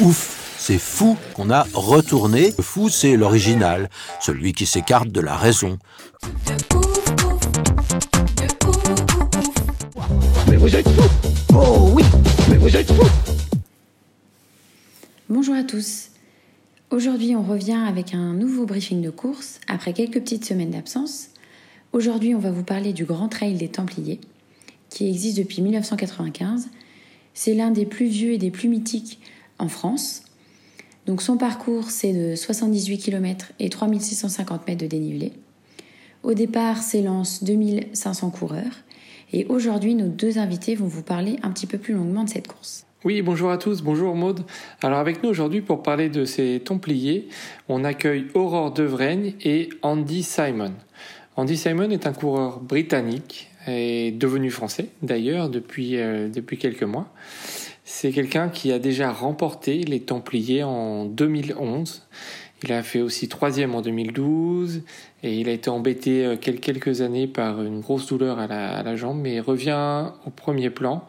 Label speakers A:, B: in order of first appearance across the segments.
A: Ouf, c'est fou qu'on a retourné. Le fou, c'est l'original, celui qui s'écarte de la raison.
B: Mais vous êtes fous Oh oui Mais vous êtes fous
C: Bonjour à tous. Aujourd'hui, on revient avec un nouveau briefing de course après quelques petites semaines d'absence. Aujourd'hui, on va vous parler du Grand Trail des Templiers, qui existe depuis 1995. C'est l'un des plus vieux et des plus mythiques en France. Donc son parcours, c'est de 78 km et 3650 mètres de dénivelé. Au départ, s'élancent 2500 coureurs. Et aujourd'hui, nos deux invités vont vous parler un petit peu plus longuement de cette course.
D: Oui, bonjour à tous, bonjour Maude. Alors avec nous aujourd'hui pour parler de ces Templiers, on accueille Aurore Devreigne et Andy Simon. Andy Simon est un coureur britannique et devenu français d'ailleurs depuis, euh, depuis quelques mois. C'est quelqu'un qui a déjà remporté les Templiers en 2011. Il a fait aussi troisième en 2012 et il a été embêté euh, quel- quelques années par une grosse douleur à la, jambe, mais revient au premier plan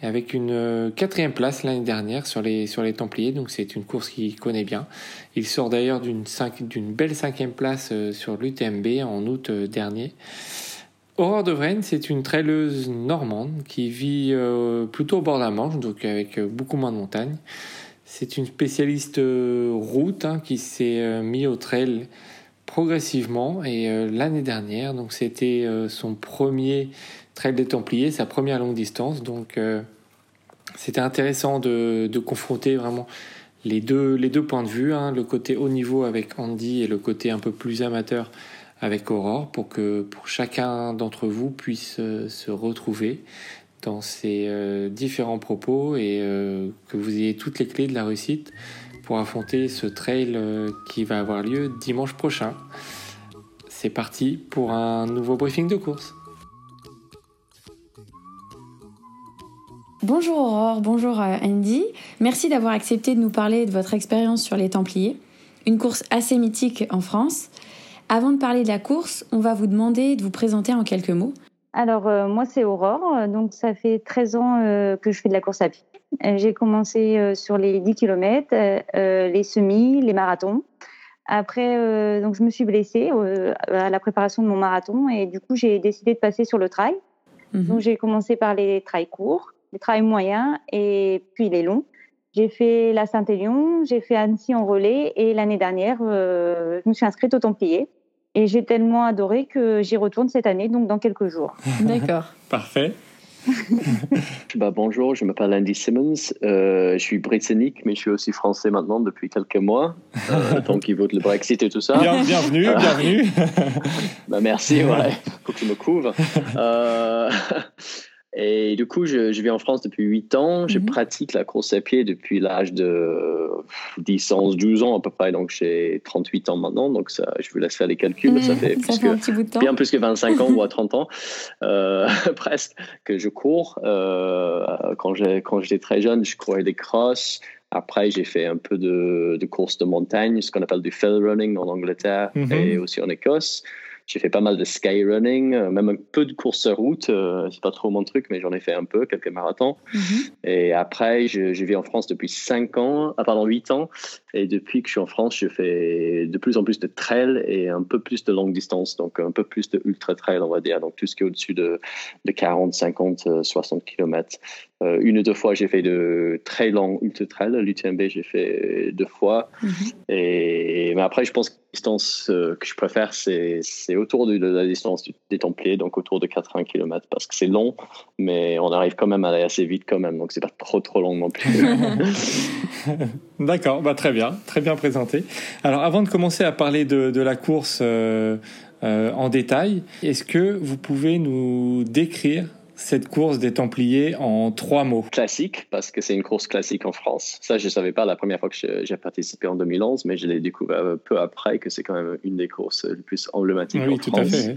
D: avec une euh, quatrième place l'année dernière sur les, sur les Templiers. Donc c'est une course qu'il connaît bien. Il sort d'ailleurs d'une belle cinquième place euh, sur l'UTMB en août dernier. Aurore de Vraine, c'est une traileuse normande qui vit euh, plutôt au bord de la Manche, donc avec euh, beaucoup moins de montagnes. C'est une spécialiste euh, route hein, qui s'est euh, mis au trail progressivement et l'année dernière, donc c'était son premier trail des Templiers, sa première longue distance, donc c'était intéressant de, confronter vraiment les deux, les deux points de vue, hein, le côté haut niveau avec Andy et le côté un peu plus amateur avec Aurore pour que pour chacun d'entre vous puisse euh, se retrouver dans ces euh, différents propos et euh, que vous ayez toutes les clés de la réussite pour affronter ce trail qui va avoir lieu dimanche prochain. C'est parti pour un nouveau briefing de course.
C: Bonjour Aurore, bonjour Andy. Merci d'avoir accepté de nous parler de votre expérience sur les Templiers, une course assez mythique en France. Avant de parler de la course, on va vous demander de vous présenter en quelques mots.
E: Alors, euh, moi, c'est Aurore. Donc, ça fait 13 ans euh, que je fais de la course à pied. Euh, J'ai commencé euh, sur les 10 km, les semis, les marathons. Après, donc, je me suis blessée à la préparation de mon marathon et du coup, j'ai décidé de passer sur le trail.
C: Mhm.
E: Donc, j'ai commencé par les trails courts, les trails moyens et puis les longs. J'ai fait la Saint-Élion, j'ai fait Annecy en relais et l'année dernière, je me suis inscrite au Templier. Et j'ai tellement adoré que j'y retourne cette année, donc dans quelques jours.
C: D'accord.
D: Parfait.
F: Bah, bonjour, je m'appelle Andy Simmons. Euh, je suis britannique, mais je suis aussi français maintenant depuis quelques mois. Euh, donc, il vote le Brexit et tout ça.
D: Bien- bienvenue, bienvenue.
F: Bah, merci, ouais, faut que tu me couvres. Et du coup, je, je vis en France depuis 8 ans. Je
C: Mhm.
F: pratique la course à pied depuis l'âge de 10, 11, 12 ans à peu près. Donc, j'ai 38 ans maintenant. Donc, ça, je vous laisse faire les calculs. Ça fait plus
C: ça fait
F: que
C: un petit bout de temps.
F: bien plus que 25 ans ou à 30 ans, euh, presque, que je cours. Euh, quand j'ai- quand j'étais très jeune, je courais des crosses. Après, j'ai fait un peu de, de courses de montagne, ce qu'on appelle du fell running en Angleterre
D: Mhm.
F: et aussi en Écosse. J'ai fait pas mal de sky running, euh, même un peu de course route. Euh, c'est pas trop mon truc, mais j'en ai fait un peu, quelques marathons.
C: Mhm.
F: Et après, je, je vis en France depuis 5 ans, ah, pardon, 8 ans. Et depuis que je suis en France, je fais de plus en plus de trail et un peu plus de longue distance, donc un peu plus de ultra trail, on va dire. Donc tout ce qui est au-dessus de, de 40, 50, euh, 60 km. Euh, une ou deux fois, j'ai fait de très longs ultra trail. L'UTMB, j'ai fait deux fois.
C: Mhm.
F: Et, mais après, je pense que distance euh, que je préfère, c'est autour de, la distance des Templiers, donc autour de 80 km, parce que c'est long, mais on arrive quand même à aller assez vite quand même, donc c'est pas trop trop long non plus.
D: D'accord, bah très bien, très bien présenté. Alors avant de commencer à parler de, de la course euh, euh, en détail, est-ce que vous pouvez nous décrire cette course des Templiers en trois mots
F: Classique, parce que c'est une course classique en France. Ça, je ne savais pas la première fois que j'ai participé en 2011, mais je l'ai découvert peu après que c'est quand même une des courses les plus emblématiques
D: oui,
F: en
D: tout
F: France.
D: À fait,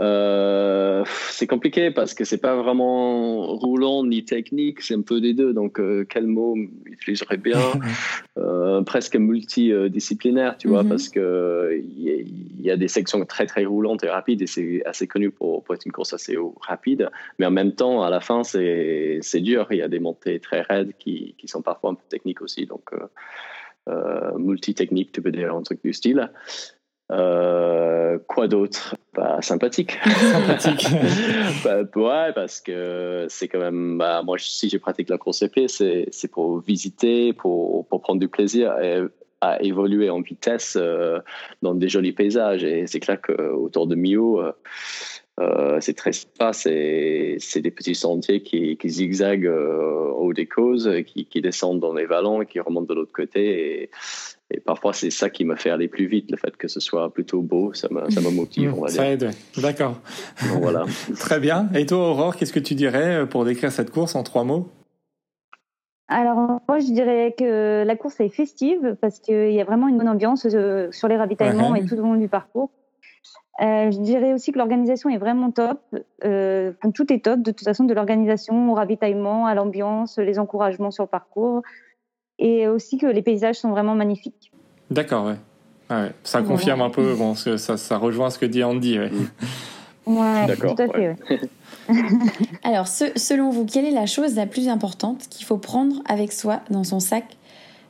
F: euh, c'est compliqué parce que c'est pas vraiment roulant ni technique, c'est un peu des deux. Donc, euh, quel mot utiliserait bien? Euh, Presque multidisciplinaire, tu vois, mm -hmm. parce que il y, y, a des sections très très roulantes et rapides et c'est assez connu pour, pour, être une course assez rapide. Mais en même temps, à la fin, c'est dur. Il y a des montées très raides qui, qui, sont parfois un peu techniques aussi. Donc, multi-technique, tu peux dire un truc du style. Euh, quoi d'autre? Bah, Sympathique.
D: Sympathique.
F: bah, ouais, parce que c'est quand même. Bah, moi, si je pratique la course épée, c'est pour visiter, pour, pour prendre du plaisir et à évoluer en vitesse euh, dans des jolis paysages. Et c'est clair qu'autour de Millau, euh, euh, c'est très sympa. C'est des petits sentiers qui, qui zigzaguent au haut des causes, qui, qui, descendent dans les vallons et qui remontent de l'autre côté. Et, et parfois, c'est ça qui me fait aller plus vite, le fait que ce soit plutôt beau, ça me, ça me motive, on va
D: ça
F: dire.
D: aide, d'accord.
F: voilà.
D: Très bien. Et toi, Aurore, qu'est-ce que tu dirais pour décrire cette course en trois mots?
E: Alors, moi, je dirais que la course est festive parce qu'il y a vraiment une bonne ambiance euh, sur les ravitaillements uh -huh. et tout au long du parcours. Euh, je dirais aussi que l'organisation est vraiment top. Euh, tout est top, de toute façon, de l'organisation au ravitaillement, à l'ambiance, les encouragements sur le parcours. Et aussi que les paysages sont vraiment magnifiques.
D: D'accord, ouais. Ah ouais. Ça confirme un peu, bon, ça, ça rejoint ce que dit Andy. Ouais.
E: Ouais,
F: D'accord.
E: tout à fait.
C: Alors, ce, selon vous, quelle est la chose la plus importante qu'il faut prendre avec soi dans son sac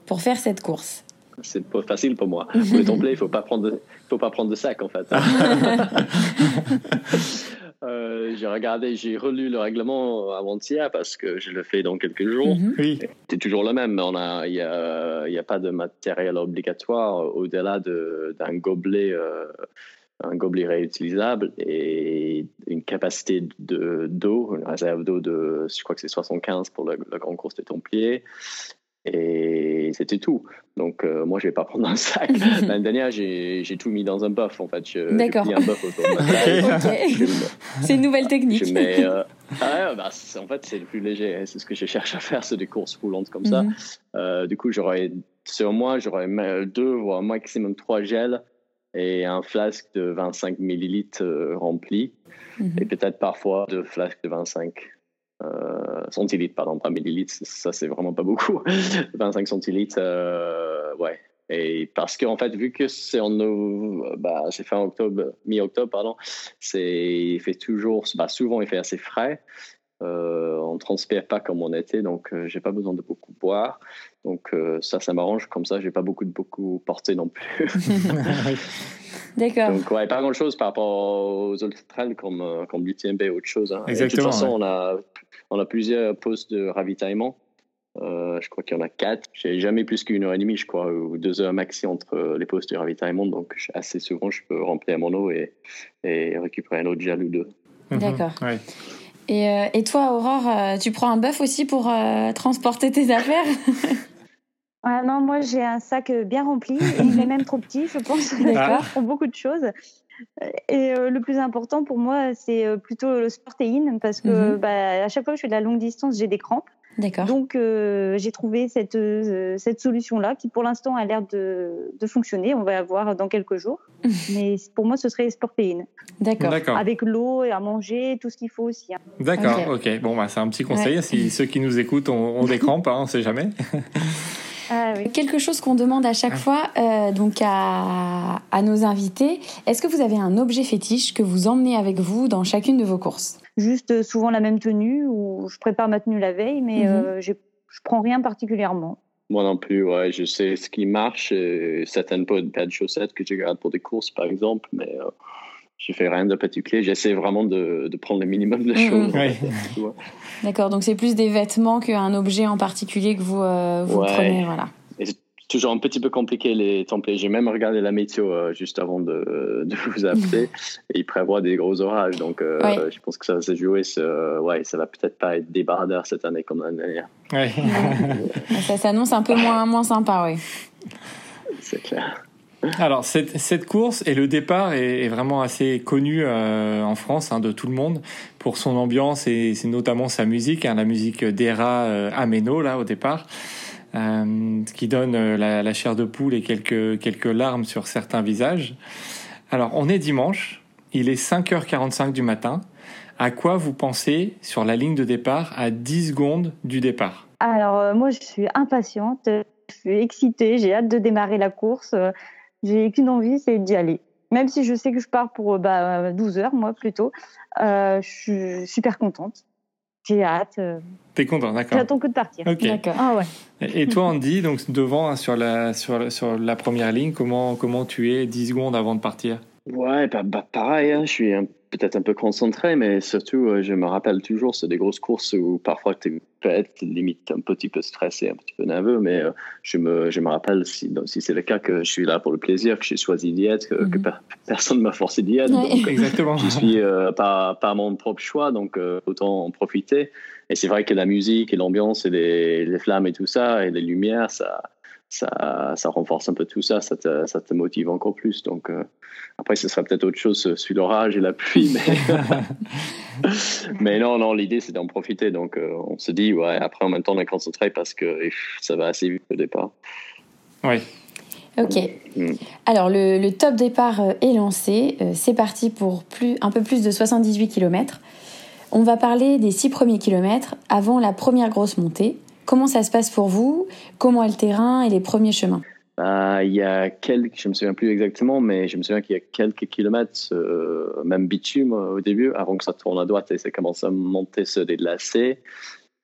C: pour faire cette course?
F: C'est pas facile pour moi. Pour les templés, il faut pas prendre, de, faut pas prendre de sac en fait. euh, j'ai regardé, j'ai relu le règlement avant-hier parce que je le fais dans quelques jours.
D: Mm -hmm. Oui.
F: C'est toujours le même. On a, il y a, il y a pas de matériel obligatoire au-delà d'un gobelet. Euh, un gobelet réutilisable et une capacité d'eau, de, une réserve d'eau de, je crois que c'est 75 pour le, le Grand Course des Templiers. Et c'était tout. Donc, euh, moi, je vais pas prendre un sac. L'année dernière, j'ai tout mis dans un buff, en fait.
C: D'accord.
F: J'ai mis un buff autour de ma taille.
C: okay. C'est une nouvelle technique.
F: Je mets, euh, ah, bah, en fait, c'est le plus léger. C'est ce que je cherche à faire, c'est des courses roulantes comme ça.
C: Mhm.
F: Euh, du coup, j'aurais, sur moi, j'aurais deux, voire maximum trois gels et un flasque de 25 millilitres rempli,
C: Mhm.
F: et peut-être parfois deux flasques de 25 euh, centilitres, pardon, pas millilitres, ça c'est vraiment pas beaucoup. 25 centilitres, euh, ouais. Et parce qu'en fait, vu que c'est en bah, c'est fin octobre, mi-octobre, pardon, c'est il fait toujours, bah, souvent il fait assez frais. Euh, on transpire pas comme on était, donc euh, j'ai pas besoin de beaucoup boire. Donc euh, ça, ça m'arrange. Comme ça, j'ai pas beaucoup de beaucoup porter non plus.
C: D'accord.
F: Donc ouais, pas grand chose par rapport aux ultra trails comme comme l'UTMB ou autre chose. Hein. Et de toute
D: Exactement,
F: façon,
D: ouais.
F: on a on a plusieurs postes de ravitaillement. Euh, je crois qu'il y en a quatre. J'ai jamais plus qu'une heure et demie, je crois, ou deux heures maxi entre les postes de ravitaillement. Donc assez souvent, je peux remplir mon eau et, et récupérer un autre gel ou deux.
D: Mhm.
C: D'accord.
D: Ouais.
C: Et, euh, et toi, Aurore, euh, tu prends un bœuf aussi pour euh, transporter tes affaires?
E: Ah non, moi j'ai un sac bien rempli et il est même trop petit, je pense.
C: D'accord.
E: pour beaucoup de choses. Et euh, le plus important pour moi, c'est euh, plutôt le sportéine parce que
C: Mhm.
E: bah, à chaque fois que je fais de la longue distance, j'ai des crampes.
C: D'accord.
E: Donc euh, j'ai trouvé cette, euh, cette solution-là qui pour l'instant a l'air de, de fonctionner. On va voir dans quelques jours. Mais pour moi, ce serait sportéine.
C: D'accord.
D: D'accord.
E: Avec l'eau et à manger, tout ce qu'il faut aussi. hein.
D: D'accord,
C: Ok.
D: ok. Bon, bah, c'est un petit conseil. Si ceux qui nous écoutent ont, ont des crampes, hein, on sait jamais.
E: Ah oui.
C: Quelque chose qu'on demande à chaque fois euh, donc à, à nos invités. Est-ce que vous avez un objet fétiche que vous emmenez avec vous dans chacune de vos courses?
E: Juste euh, souvent la même tenue ou je prépare ma tenue la veille, mais
C: Mhm.
E: euh, je prends rien particulièrement.
F: Moi non plus, ouais, je sais ce qui marche, certaines paires de chaussettes que je garde pour des courses, par exemple, mais euh, je fais rien de particulier. J'essaie vraiment de, de prendre le minimum de
C: Mhm.
F: choses.
C: D'accord, donc c'est plus des vêtements qu'un objet en particulier que vous, euh, vous
F: Ouais.
C: prenez, voilà.
F: Et c'est toujours un petit peu compliqué les templés. J'ai même regardé la météo euh, juste avant de, de vous appeler et il prévoit des gros orages. Donc euh,
C: Ouais.
F: je pense que ça va se jouer. ouais, ça va peut-être pas être débardeur cette année comme l'année dernière.
D: Ouais.
C: Ça s'annonce un peu moins, moins sympa, oui.
F: C'est clair.
D: Alors cette, course et le départ est, vraiment assez connu euh, en France hein, de tout le monde pour son ambiance et c'est notamment sa musique, hein, la musique d'Era euh, Ameno là au départ, euh, qui donne la, la, chair de poule et quelques quelques larmes sur certains visages. Alors on est dimanche, il est 5h45 du matin. À quoi vous pensez sur la ligne de départ à 10 secondes du départ?
E: Alors moi je suis impatiente, je suis excitée, j'ai hâte de démarrer la course. J'ai qu'une envie, c'est d'y aller. Même si je sais que je pars pour bah, 12 heures, moi plutôt, euh, je suis super contente. J'ai hâte. Euh...
D: T'es content, d'accord.
E: J'attends que de partir.
D: Ok.
E: D'accord. Ah ouais.
D: Et toi, Andy, donc devant hein, sur la sur sur la première ligne, comment comment tu es 10 secondes avant de partir?
F: Ouais, bah, bah pareil. Hein, je suis un peut-être un peu concentré, mais surtout, euh, je me rappelle toujours, c'est des grosses courses où parfois tu peux être limite un petit peu stressé, un petit peu nerveux, mais euh, je, me, je me rappelle, si, si c'est le cas, que je suis là pour le plaisir, que j'ai choisi d'y être, que, que
C: Mhm.
F: per- personne ne m'a forcé d'y être.
C: Ouais.
F: Donc,
D: Exactement.
F: je suis euh, par, par mon propre choix, donc euh, autant en profiter. Et c'est vrai que la musique et l'ambiance et les, les flammes et tout ça, et les lumières, ça, ça, ça renforce un peu tout ça, ça te, ça te motive encore plus. Donc euh, après, ce sera peut-être autre chose euh, sur l'orage et la pluie, mais, mais non, non, l'idée c'est d'en profiter. Donc euh, on se dit, ouais, après en même temps on est concentré parce que pff, ça va assez vite au départ.
D: Oui.
C: Ok.
F: Mm.
C: Alors le, le top départ est lancé. C'est parti pour plus, un peu plus de 78 km. On va parler des six premiers kilomètres avant la première grosse montée. Comment ça se passe pour vous? Comment est le terrain et les premiers chemins?
F: Bah, il y a quelques, je me souviens plus exactement, mais je me souviens qu'il y a quelques kilomètres, euh, même bitume au début, avant que ça tourne à droite et ça commence à monter, se délacer.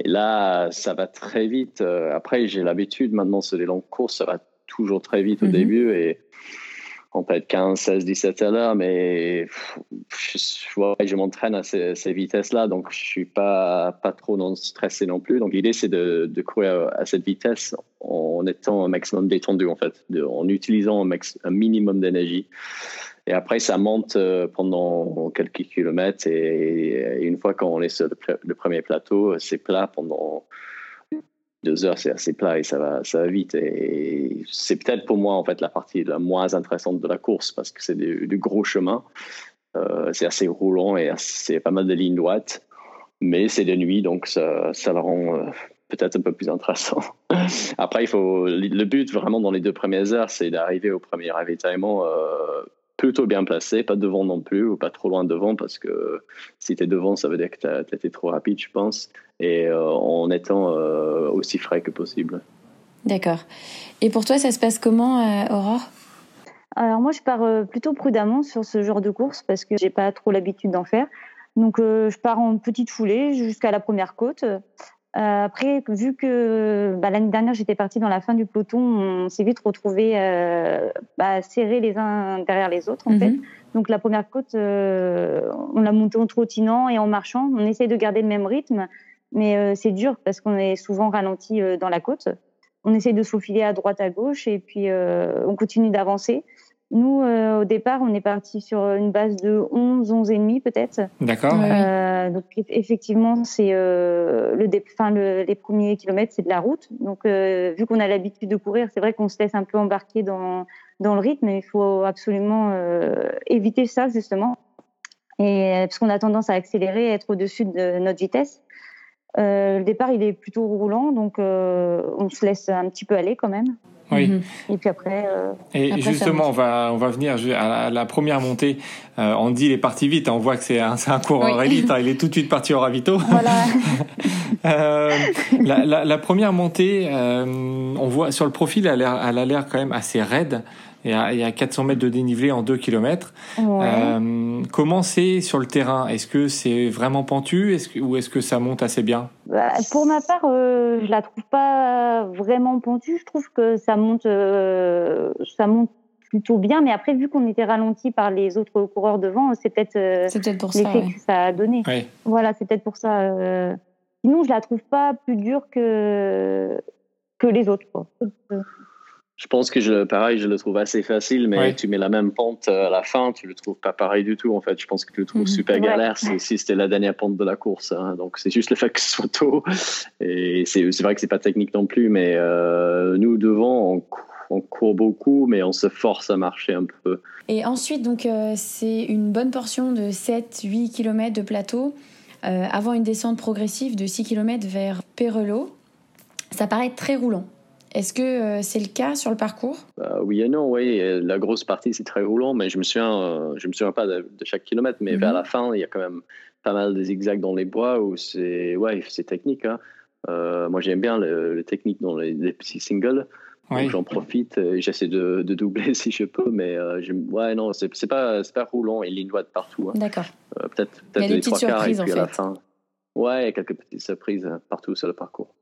F: Et là, ça va très vite. Euh, Après, j'ai l'habitude maintenant, sur les longues courses, ça va toujours très vite au
C: Mhm.
F: début et on peut être 15, 16, 17 à l'heure, mais je, m'entraîne à ces, vitesses-là, donc je suis pas, pas trop non stressé non plus. Donc l'idée, c'est de, courir à cette vitesse en étant un maximum détendu, en fait, en utilisant un, minimum d'énergie. Et après, ça monte euh, pendant quelques kilomètres, et, une fois qu'on est sur le, premier plateau, c'est plat pendant deux heures, c'est assez plat et ça va, ça va vite. Et c'est peut-être pour moi en fait la partie la moins intéressante de la course parce que c'est du, gros chemin. Euh, c'est assez roulant et c'est pas mal de lignes droites, mais c'est de nuit donc ça, ça le rend euh, peut-être un peu plus intéressant. Après, il faut le but vraiment dans les deux premières heures, c'est d'arriver au premier ravitaillement euh, plutôt bien placé, pas devant non plus ou pas trop loin devant parce que si tu es devant, ça veut dire que tu as, été trop rapide, je pense, et euh, en étant euh, aussi frais que possible.
C: D'accord. Et pour toi, ça se passe comment, euh, Aurore?
E: Alors moi, je pars euh, plutôt prudemment sur ce genre de course parce que j'ai pas trop l'habitude d'en faire. Donc euh, je pars en petite foulée jusqu'à la première côte. Euh, après, vu que bah, l'année dernière j'étais partie dans la fin du peloton, on s'est vite retrouvés euh, bah, serrés les uns derrière les autres en
C: Mhm.
E: fait. Donc la première côte, euh, on l'a montée en trottinant et en marchant. On essaye de garder le même rythme, mais euh, c'est dur parce qu'on est souvent ralenti dans la côte. On essaye de se faufiler à droite, à gauche, et puis on continue d'avancer. Nous, euh, au départ, on est parti sur une base de 11, 11 et demi peut-être.
D: D'accord.
E: Euh, donc eff- effectivement, c'est euh, le, enfin, le- les premiers kilomètres, c'est de la route. Donc euh, vu qu'on a l'habitude de courir, c'est vrai qu'on se laisse un peu embarquer dans dans le rythme. Mais il faut absolument euh, éviter ça justement, et parce qu'on a tendance à accélérer, à être au-dessus de notre vitesse. Euh, le départ, il est plutôt roulant, donc euh, on se laisse un petit peu aller quand même.
D: Oui.
C: Mhm.
E: Et puis après, euh,
D: Et
C: Après,
D: justement, on va, on va venir à la, la première montée. Euh, Andy, il est parti vite. hein. On voit que c'est un, c'est un coureur
C: Oui.
D: élite. hein. Il est tout de suite parti au ravito.
E: voilà.
D: Euh, la, la, la première montée, euh, on voit sur le profil, elle a l'air- elle a l'air quand même assez raide. Il y, a, il y a 400 mètres de dénivelé en 2 km.
E: Ouais.
D: Comment c'est sur le terrain? Est-ce que c'est vraiment pentu? Que, ou est-ce que ça monte assez bien?
E: Bah, pour ma part, euh, je la trouve pas vraiment pentue. Je trouve que ça monte, euh, ça monte plutôt bien. Mais après, vu qu'on était ralenti par les autres coureurs devant, c'est peut-être euh, l'effet
C: ouais.
E: que ça a donné. Voilà, c'est peut-être pour ça. euh. Sinon, je la trouve pas plus dure que que les autres. Quoi.
F: Je pense que je, pareil, je le trouve assez facile, mais
D: Ouais.
F: tu mets la même pente à la fin, tu le trouves pas pareil du tout. En fait, je pense que tu le trouves
C: Mhm.
F: super
E: Ouais.
F: galère si, si c'était la dernière pente de la course. hein. Donc c'est juste le fait que ce soit tôt. Et c'est vrai que c'est pas technique non plus, mais euh, nous devant, on, cou- on court beaucoup, mais on se force à marcher un peu.
C: Et ensuite, donc, euh, c'est une bonne portion de 7-8 km de plateau euh, avant une descente progressive de 6 km vers Perelot. Ça paraît très roulant. Est-ce que euh, c'est le cas sur le parcours?
F: Bah, Oui et non, oui. La grosse partie, c'est très roulant, mais je me souviens, euh, je me souviens pas de, de chaque kilomètre, mais
C: Mhm.
F: vers la fin, il y a quand même pas mal de zigzags dans les bois où c'est ouais, c'est technique. hein. Euh, moi, j'aime bien le, le technique dans les, les petits singles.
D: Oui.
F: Donc, j'en profite j'essaie de, de doubler si je peux, mais euh, ouais, non, c'est pas, pas roulant et ligne droite partout. hein.
C: D'accord.
F: Peut-être peut-être
C: des
F: les
C: petites
F: trois quarts et puis à la fin. Ouais, quelques petites surprises euh, partout sur le parcours.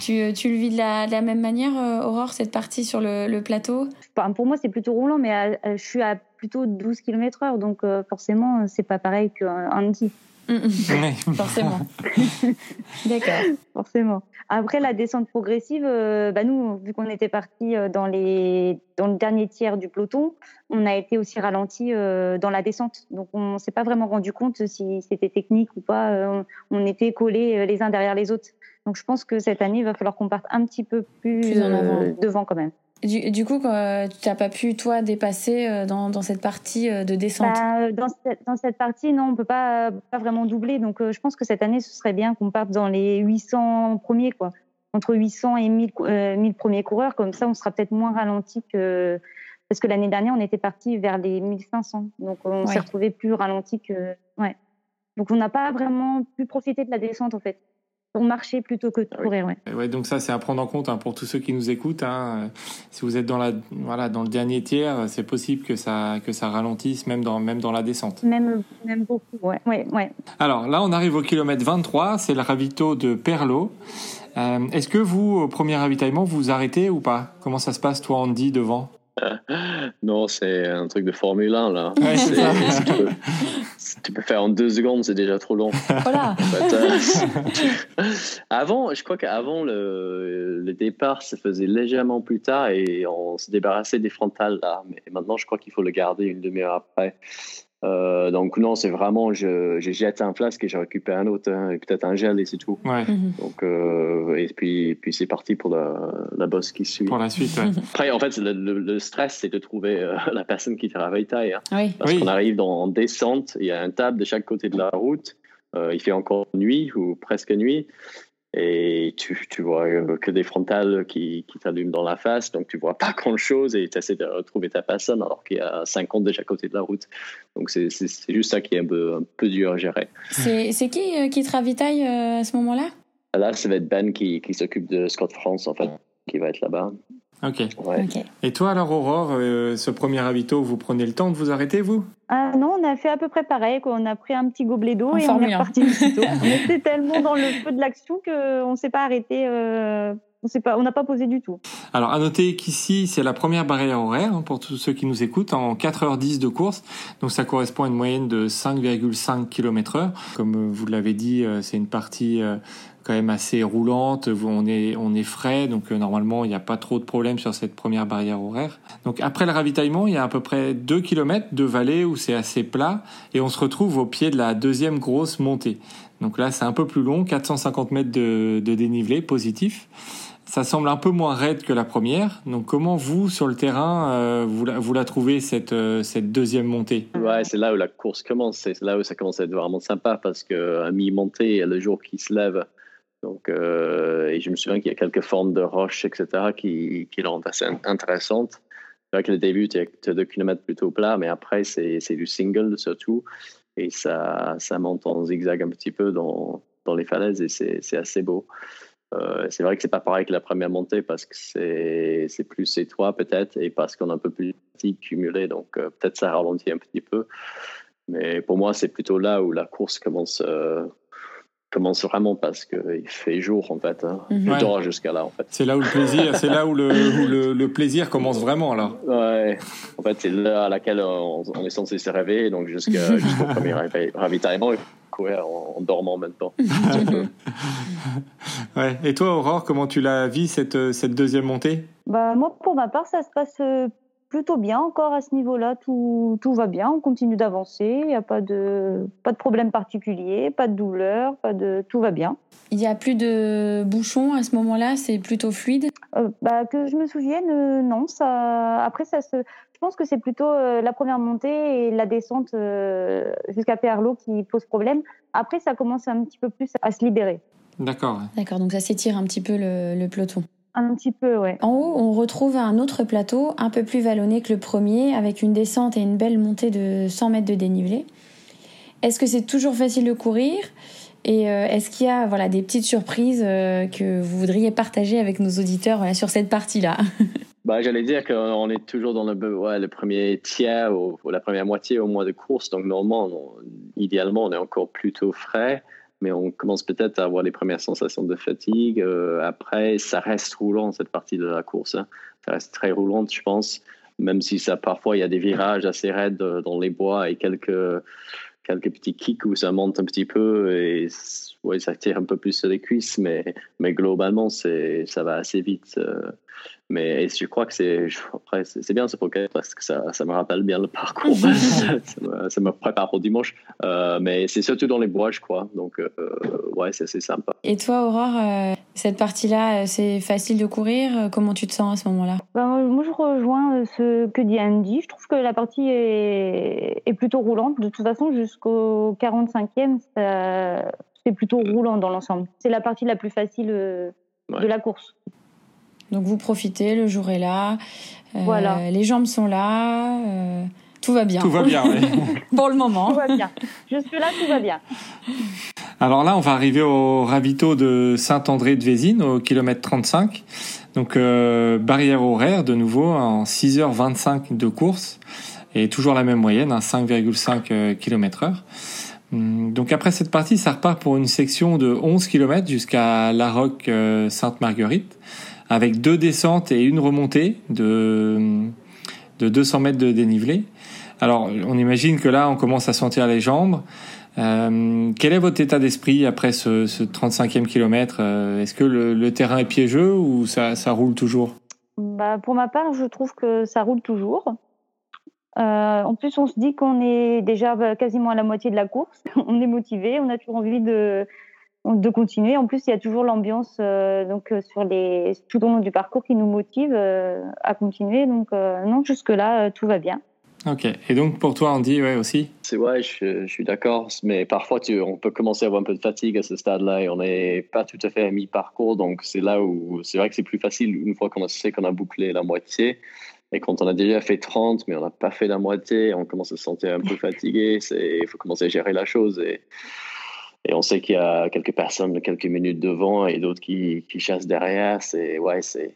C: Tu, tu le vis de la, de la même manière, euh, Aurore, cette partie sur le, le plateau?
E: Enfin, pour moi, c'est plutôt roulant, mais à- à- je suis à plutôt 12 km/h, donc euh, forcément, c'est pas pareil qu'un Andy,
C: Mm, mm. Forcément. D'accord.
E: forcément. Après la descente progressive, euh, bah nous, vu qu'on était parti euh, dans les dans le dernier tiers du peloton, on a été aussi ralenti euh, dans la descente, donc on s'est pas vraiment rendu compte si c'était technique ou pas. euh, on, était collés les uns derrière les autres. Donc je pense que cette année, il va falloir qu'on parte un petit peu plus,
C: Plus en
E: euh,
C: avant.
E: devant quand même.
C: Du, du coup, tu n'as pas pu, toi, dépasser euh, dans, dans cette partie euh, de descente?
E: Bah, dans, cette, dans cette partie, non, on peut pas, pas vraiment doubler. Donc, euh, je pense que cette année, ce serait bien qu'on parte dans les 800 premiers, quoi. Entre 800 et 1000, cou- euh, 1000 premiers coureurs. Comme ça, on sera peut-être moins ralenti que. Parce que l'année dernière, on était parti vers les 1500. Donc, on
C: Ouais.
E: s'est retrouvé plus ralenti que. Ouais. Donc, on n'a pas vraiment pu profiter de la descente, en fait. On marchait plutôt que de
F: Ah oui.
E: courir, ouais.
D: Ouais, donc ça, c'est à prendre en compte hein, pour tous ceux qui nous écoutent. hein. Si vous êtes dans, la, voilà, dans le dernier tiers, c'est possible que ça, que ça ralentisse, même dans, même dans la descente.
E: Même, même beaucoup, ouais. ouais, ouais.
D: Alors là, on arrive au kilomètre 23, c'est le ravito de Perlot. Euh, Est-ce que vous, au premier ravitaillement, vous vous arrêtez ou pas? Comment ça se passe, toi, Andy, devant?
F: Non, c'est un truc de Formule 1, là.
D: Ouais,
F: si tu, peux, si tu peux faire en deux secondes, c'est déjà trop long.
C: Voilà.
F: Euh, avant, je crois qu'avant le, le départ se faisait légèrement plus tard et on se débarrassait des frontales là. Mais maintenant, je crois qu'il faut le garder une demi-heure après. Euh, donc non, c'est vraiment, je, je jette un flasque et je récupère un autre, hein, et peut-être un gel et c'est tout.
D: Ouais,
C: Mhm.
F: Donc euh, et puis, puis c'est parti pour la, la bosse qui suit.
D: pour la suite. ouais.
F: Après, en fait, le, le- le stress, c'est de trouver euh, la personne qui te ravitaille. Hein.
C: Oui.
F: Parce
D: Oui.
F: qu'on arrive dans, en descente, il y a un table de chaque côté de la route. Euh, il fait encore nuit ou presque nuit. Et tu, tu vois que des frontales qui, qui t'allument dans la face. Donc, tu vois pas grand-chose et tu essaies de retrouver ta personne alors qu'il y a 50 de chaque côté de la route. Donc, c'est juste ça qui est un peu, un peu dur à gérer.
C: C'est c'est qui euh, qui te ravitaille euh, à ce moment-là?
F: Là, ça va être Ben qui, qui s'occupe de Scott France, en fait, qui va être là-bas.
D: Ok.
F: Ouais.
C: Ok.
D: Et toi, alors, Aurore, euh, ce premier ravito, vous prenez le temps de vous arrêter, vous?
E: Ah non, on a fait à peu près pareil. Quoi. On a pris un petit gobelet d'eau et on est
C: 1.
E: reparti aussitôt. on était tellement dans le feu de l'action qu'on ne s'est pas arrêté. euh, on n'a pas posé du tout.
D: Alors, à noter qu'ici, c'est la première barrière horaire hein, pour tous ceux qui nous écoutent en 4h10 de course. Donc, ça correspond à une moyenne de 5,5 km heure. Comme vous l'avez dit, euh, c'est une partie euh, quand même assez roulante. On est, on est frais, donc euh, normalement, il n'y a pas trop de problèmes sur cette première barrière horaire. Donc, après le ravitaillement, il y a à peu près 2 km de vallée où c'est assez plat et on se retrouve au pied de la deuxième grosse montée. Donc là, c'est un peu plus long, 450 mètres de dénivelé positif. Ça semble un peu moins raide que la première. Donc comment vous, sur le terrain, euh, vous, la, trouvez, cette, euh, deuxième montée?
F: Ouais, c'est là où la course commence. C'est là où ça commence à être vraiment sympa parce qu'à mi-montée, il y a le jour qui se lève. Donc, euh, et je me souviens qu'il y a quelques formes de roches, etc., qui, le rendent assez in- intéressante. C'est vrai que le début, tu as 2 km plutôt plat, mais après, c'est du single surtout. Et ça, monte en zigzag un petit peu dans, les falaises et c'est assez beau. Euh, c'est vrai que c'est pas pareil que la première montée parce que c'est plus étroit peut-être et parce qu'on a un peu plus de fatigue cumulée, donc euh, peut-être ça ralentit un petit peu. Mais pour moi, c'est plutôt là où la course commence, euh, commence vraiment parce qu'il fait jour en fait. Hein.
D: Ouais.
F: dors jusqu'à là en fait.
D: C'est là où le plaisir, c'est là où le, où le, le plaisir commence vraiment alors.
F: Ouais, en fait, c'est l'heure à laquelle on, on est censé se réveiller, donc jusqu'à- jusqu'au premier ravi- ravitaillement, il faut courir en, en dormant en même temps.
D: Ouais. Et toi, Aurore, comment tu la vis cette, cette deuxième montée?
E: Bah, moi, pour ma part, ça se passe euh, plutôt bien encore à ce niveau-là. Tout, tout va bien, on continue d'avancer. Il n'y a pas de, pas de problème particulier, pas de douleur, pas de, tout va bien.
C: Il n'y a plus de bouchons à ce moment-là, c'est plutôt fluide?
E: Euh, bah, que je me souvienne, euh, non. Ça, après, ça se, je pense que c'est plutôt euh, la première montée et la descente euh, jusqu'à Perlo qui pose problème. Après, ça commence un petit peu plus à se libérer.
D: D'accord. ouais.
C: D'accord, donc ça s'étire un petit peu le, le peloton.
E: Un petit peu, ouais.
C: En haut, on retrouve un autre plateau un peu plus vallonné que le premier, avec une descente et une belle montée de 100 mètres de dénivelé. Est-ce que c'est toujours facile de courir? Et euh, est-ce qu'il y a voilà, des petites surprises euh, que vous voudriez partager avec nos auditeurs voilà, sur cette partie-là?
F: Bah, J'allais dire qu'on est toujours dans le, ouais, le premier tiers ou, ou la première moitié au moins de course. Donc, normalement, on- idéalement, on est encore plutôt frais, mais on commence peut-être à avoir les premières sensations de fatigue. Euh, après, ça reste roulant, cette partie de la course. hein. Ça reste très roulante, je pense, même si ça, parfois, il y a des virages assez raides dans les bois et quelques, quelques petits kicks où ça monte un petit peu ouais, ça tire un peu plus sur les cuisses, mais, mais globalement, c'est, ça va assez vite. euh. Mais je crois que c'est c'est c'est bien ce podcast parce que ça, ça me rappelle bien le parcours. ça, me, ça me prépare pour dimanche. Euh, mais c'est surtout dans les bois, je crois. Donc, euh, ouais, c'est assez sympa.
C: Et toi, Aurore, euh, cette partie-là, c'est facile de courir? Comment tu te sens à ce moment-là?
E: Ben, moi, je rejoins ce que dit Andy. Je trouve que la partie est, est plutôt roulante. De toute façon, jusqu'au 45e, ça- c'est plutôt roulant dans l'ensemble. C'est la partie la plus facile euh, de la course.
C: Donc vous profitez, le jour est là, euh,
E: Voilà.
C: les jambes sont là, euh, tout va bien.
D: Tout va bien. ouais.
C: Pour le moment.
E: Tout va bien. Jusque-là, tout va bien.
D: Alors là, on va arriver au ravito de Saint-André de Vésine, au kilomètre 35. Donc, euh, barrière horaire, de nouveau, en 6h25 de course. Et toujours la même moyenne, hein, 5,5 km heure. Hum, Donc après cette partie, ça repart pour une section de 11 km jusqu'à La Roque euh, Sainte-Marguerite, avec deux descentes et une remontée de, de 200 mètres de dénivelé. Alors, on imagine que là, on commence à sentir les jambes. Euh, quel est votre état d'esprit après ce, ce 35e kilomètre? Euh, Est-ce que le, le terrain est piégeux ou ça, ça roule toujours?
E: Bah, pour ma part, je trouve que ça roule toujours. Euh, en plus, on se dit qu'on est déjà bah, quasiment à la moitié de la course. on est motivé, on a toujours envie de, de continuer. En plus, il y a toujours l'ambiance euh, donc euh, sur les tout au long du parcours qui nous motive euh, à continuer. Donc euh, non, jusque là, tout va bien.
D: Ok. Et donc pour toi, Andy, ouais aussi?
F: C'est ouais, je, je suis d'accord, mais parfois tu, on peut commencer à avoir un peu de fatigue à ce stade-là et on n'est pas tout à fait à mi-parcours, donc c'est là où c'est vrai que c'est plus facile une fois qu'on sait qu'on a bouclé la moitié. Et quand on a déjà fait 30, mais on n'a pas fait la moitié, on commence à se sentir un peu fatigué, il faut commencer à gérer la chose. Et, on sait qu'il y a quelques personnes quelques minutes devant et d'autres qui, qui chassent derrière. C'est, ouais, c'est,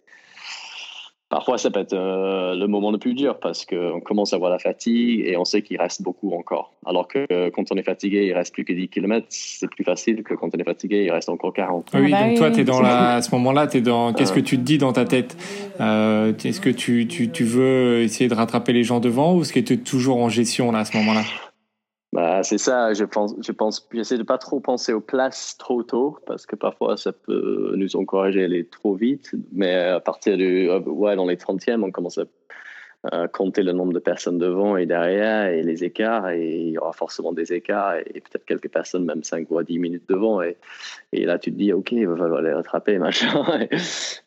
F: Parfois, ça peut être euh, le moment le plus dur parce qu'on commence à avoir la fatigue et on sait qu'il reste beaucoup encore. Alors que euh, quand on est fatigué, il reste plus que 10 km, c'est plus facile que quand on est fatigué, il reste encore 40.
D: Ah oui,
C: bah
D: donc toi, t'es dans la, à ce moment-là, t'es dans. Qu'est-ce que tu te dis dans ta tête? Euh, Est-ce que tu, tu, tu veux essayer de rattraper les gens devant ou est-ce que tu es toujours en gestion là à ce moment-là?
F: Bah, c'est ça, je pense, je pense, j'essaie de pas trop penser aux places trop tôt parce que parfois ça peut nous encourager à aller trop vite. Mais à partir du, euh, ouais, dans les 30e, on commence à euh, compter le nombre de personnes devant et derrière et les écarts et il y aura forcément des écarts et, peut-être quelques personnes même 5 ou 10 minutes devant et, là tu te dis ok il va falloir les rattraper machin.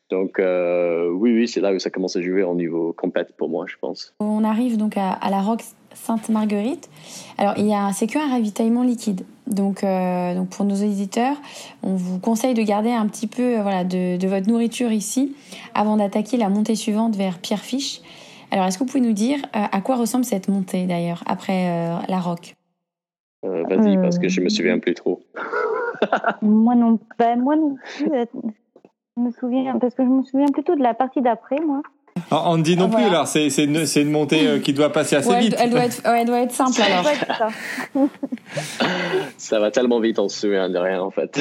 F: Donc euh, oui oui c'est là où ça commence à jouer au niveau compète pour moi je pense.
C: On arrive donc à, à la Roque Sainte-Marguerite. Alors, il y a, c'est qu'un ravitaillement liquide. Donc, euh, donc, pour nos auditeurs, on vous conseille de garder un petit peu euh, voilà, de, de votre nourriture ici avant d'attaquer la montée suivante vers Pierrefiche. Alors, est-ce que vous pouvez nous dire euh, à quoi ressemble cette montée d'ailleurs après euh, la Roque?
F: Euh, vas-y
E: Euh.
F: parce que je me souviens plus trop
E: Moi non, bah, moi non plus. Je me souviens parce que je me souviens plutôt de la partie d'après, moi.
D: Ah, Andy non
C: Ah,
D: plus, alors c'est c'est une, c'est une montée euh, qui doit passer assez
C: Ouais,
D: vite.
C: elle doit être, ouais, elle doit être simple alors.
E: Ouais, c'est ça.
F: ça va tellement vite on se souvient de rien en fait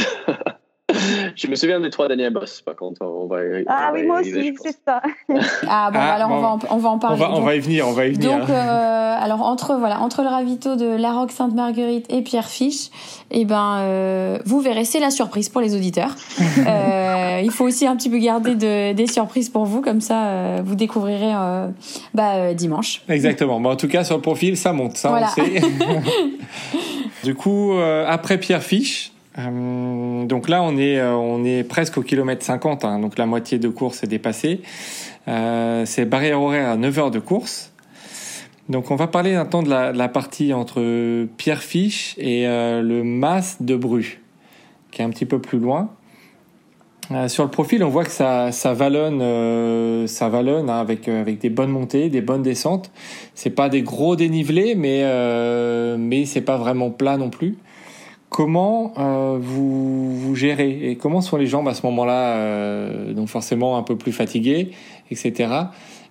F: je me souviens des trois derniers boss, par contre. On va,
E: ah
F: on
E: oui, moi aussi, c'est ça.
C: Ah bon,
D: Ah,
C: alors
D: bon.
C: On, va en, on va en
D: On
C: parler.
D: va, on va y venir, on va y venir.
C: Donc, euh, alors entre voilà, entre le ravito de La Roque Sainte-Marguerite et Pierre Fiche, eh ben, euh, vous verrez, c'est la surprise pour les auditeurs. Euh, il faut aussi un petit peu garder de- des surprises pour vous, comme ça, euh, vous découvrirez euh, bah, euh, dimanche.
D: Exactement. Bon, en tout cas, sur le profil, ça monte, ça
C: Voilà.
D: on le sait. du coup, euh, après Pierre Fiche, euh, donc là, on est, euh, on est presque au kilomètre 50, hein, donc la moitié de course est dépassée. Euh, c'est barrière horaire à 9 heures de course. Donc on va parler de la, de la partie entre Pierre Fiche et le Mas de Bru, qui est un petit peu plus loin. Sur le profil, on voit que ça, ça vallonne, ça vallonne hein, avec, avec des bonnes montées, des bonnes descentes. C'est pas des gros dénivelés, mais mais c'est pas vraiment plat non plus. Comment euh, vous, vous gérez et comment sont les jambes à ce moment-là euh, Donc forcément un peu plus fatiguées, etc.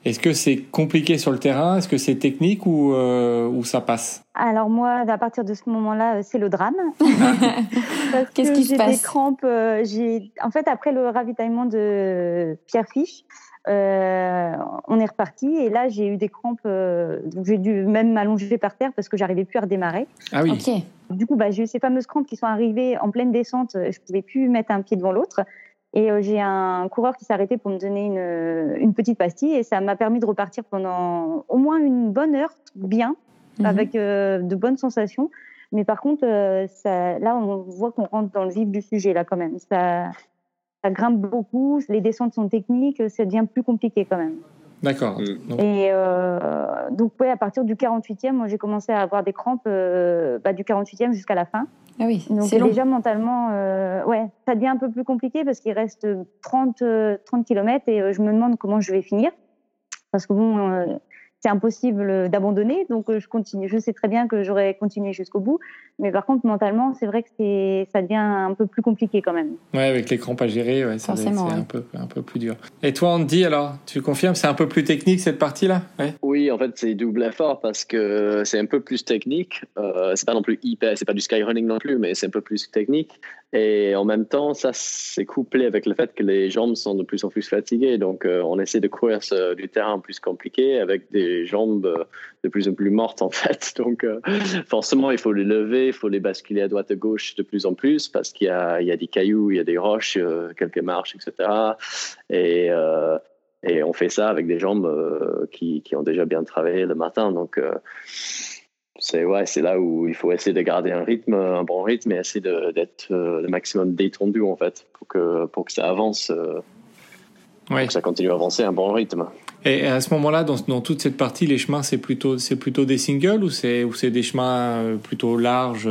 D: Est-ce que c'est compliqué sur le terrain? Est-ce que c'est technique ou, euh, ou ça passe?
E: Alors moi, à partir de ce moment-là, c'est le drame.
C: Qu'est-ce
E: que
C: qui se
E: j'ai
C: passe?
E: des crampes. euh, j'ai, en fait, après le ravitaillement de Pierre Fiche, euh, on est reparti et là j'ai eu des crampes. euh, donc j'ai dû même m'allonger par terre parce que j'arrivais plus à redémarrer.
D: Ah oui.
C: Ok.
E: Du coup, bah, j'ai eu ces fameuses crampes qui sont arrivées en pleine descente. euh, Je pouvais plus mettre un pied devant l'autre. Et euh, j'ai un coureur qui s'est arrêté pour me donner une, une petite pastille et ça m'a permis de repartir pendant au moins une bonne heure, bien,
C: Mhm.
E: avec euh, de bonnes sensations. Mais par contre, euh, ça, là, on voit qu'on rentre dans le vif du sujet, là, quand même. Ça, ça grimpe beaucoup, les descentes sont techniques, ça devient plus compliqué quand même.
D: D'accord.
F: Mm.
E: Et euh, donc, ouais, à partir du 48e, moi, j'ai commencé à avoir des crampes euh, bah, du 48e jusqu'à la fin.
C: Ah oui,
E: Donc,
C: c'est long.
E: déjà, mentalement, euh, ouais, ça devient un peu plus compliqué parce qu'il reste 30, euh, 30 km et euh, je me demande comment je vais finir. Parce que bon, euh, c'est impossible d'abandonner. Donc, euh, je continue. Je sais très bien que j'aurais continué jusqu'au bout. Mais par contre, mentalement, c'est vrai que c'est, ça devient un peu plus compliqué quand même.
D: ouais, avec les crampes à gérer, ouais, c'est
C: ouais.
D: un peu un peu plus dur. Et toi, Andy, alors, tu confirmes, c'est un peu plus technique cette partie-là? Ouais.
F: Oui, en fait, c'est double effort parce que c'est un peu plus technique. Euh, c'est pas non plus hyper, c'est pas du skyrunning non plus, mais c'est un peu plus technique. Et en même temps, ça, c'est couplé avec le fait que les jambes sont de plus en plus fatiguées. Donc, euh, on essaie de courir sur du terrain plus compliqué avec des jambes euh, de plus en plus mortes, en fait. Donc, euh, forcément, il faut les lever, il faut les basculer à droite et gauche de plus en plus parce qu'il y a, des cailloux, il y a des roches, quelques marches, etc. Et, on fait ça avec des jambes qui, qui ont déjà bien travaillé le matin. Donc, c'est ouais, c'est là où il faut essayer de garder un rythme, un bon rythme, et essayer d'être euh, le maximum détendu en fait, pour que pour que ça avance, euh,
D: Ouais.
F: pour que ça continue à avancer à un bon rythme.
D: Et à ce moment-là, dans, dans toute cette partie, les chemins, c'est plutôt, c'est plutôt des singles ou c'est, ou c'est des chemins euh, plutôt larges,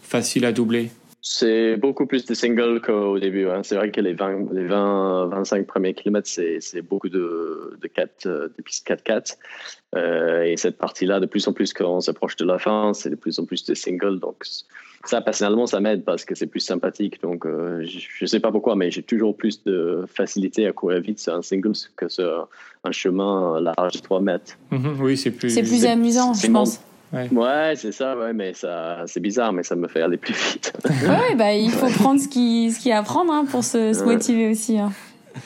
D: faciles à doubler?
F: C'est beaucoup plus de singles qu'au début. hein. C'est vrai que les 20, les 20, 25 premiers kilomètres, c'est, beaucoup de, de, 4, euh, de pistes 4x4. Euh, et cette partie-là, de plus en plus quand on s'approche de la fin, c'est de plus en plus de singles. Donc ça, personnellement, ça m'aide parce que c'est plus sympathique. Donc euh, je ne sais pas pourquoi, mais j'ai toujours plus de facilité à courir vite sur un single que sur un chemin large de 3 mètres.
D: Mhm, Oui, c'est plus.
C: C'est plus amusant, je
F: mon-
C: pense.
F: Ouais, c'est ça, ouais, mais ça, c'est bizarre, mais ça me fait aller plus vite.
C: Ouais, bah, il faut prendre ce qui, ce qu'il y a à prendre hein, pour se, se
F: Ouais.
C: motiver aussi. Hein.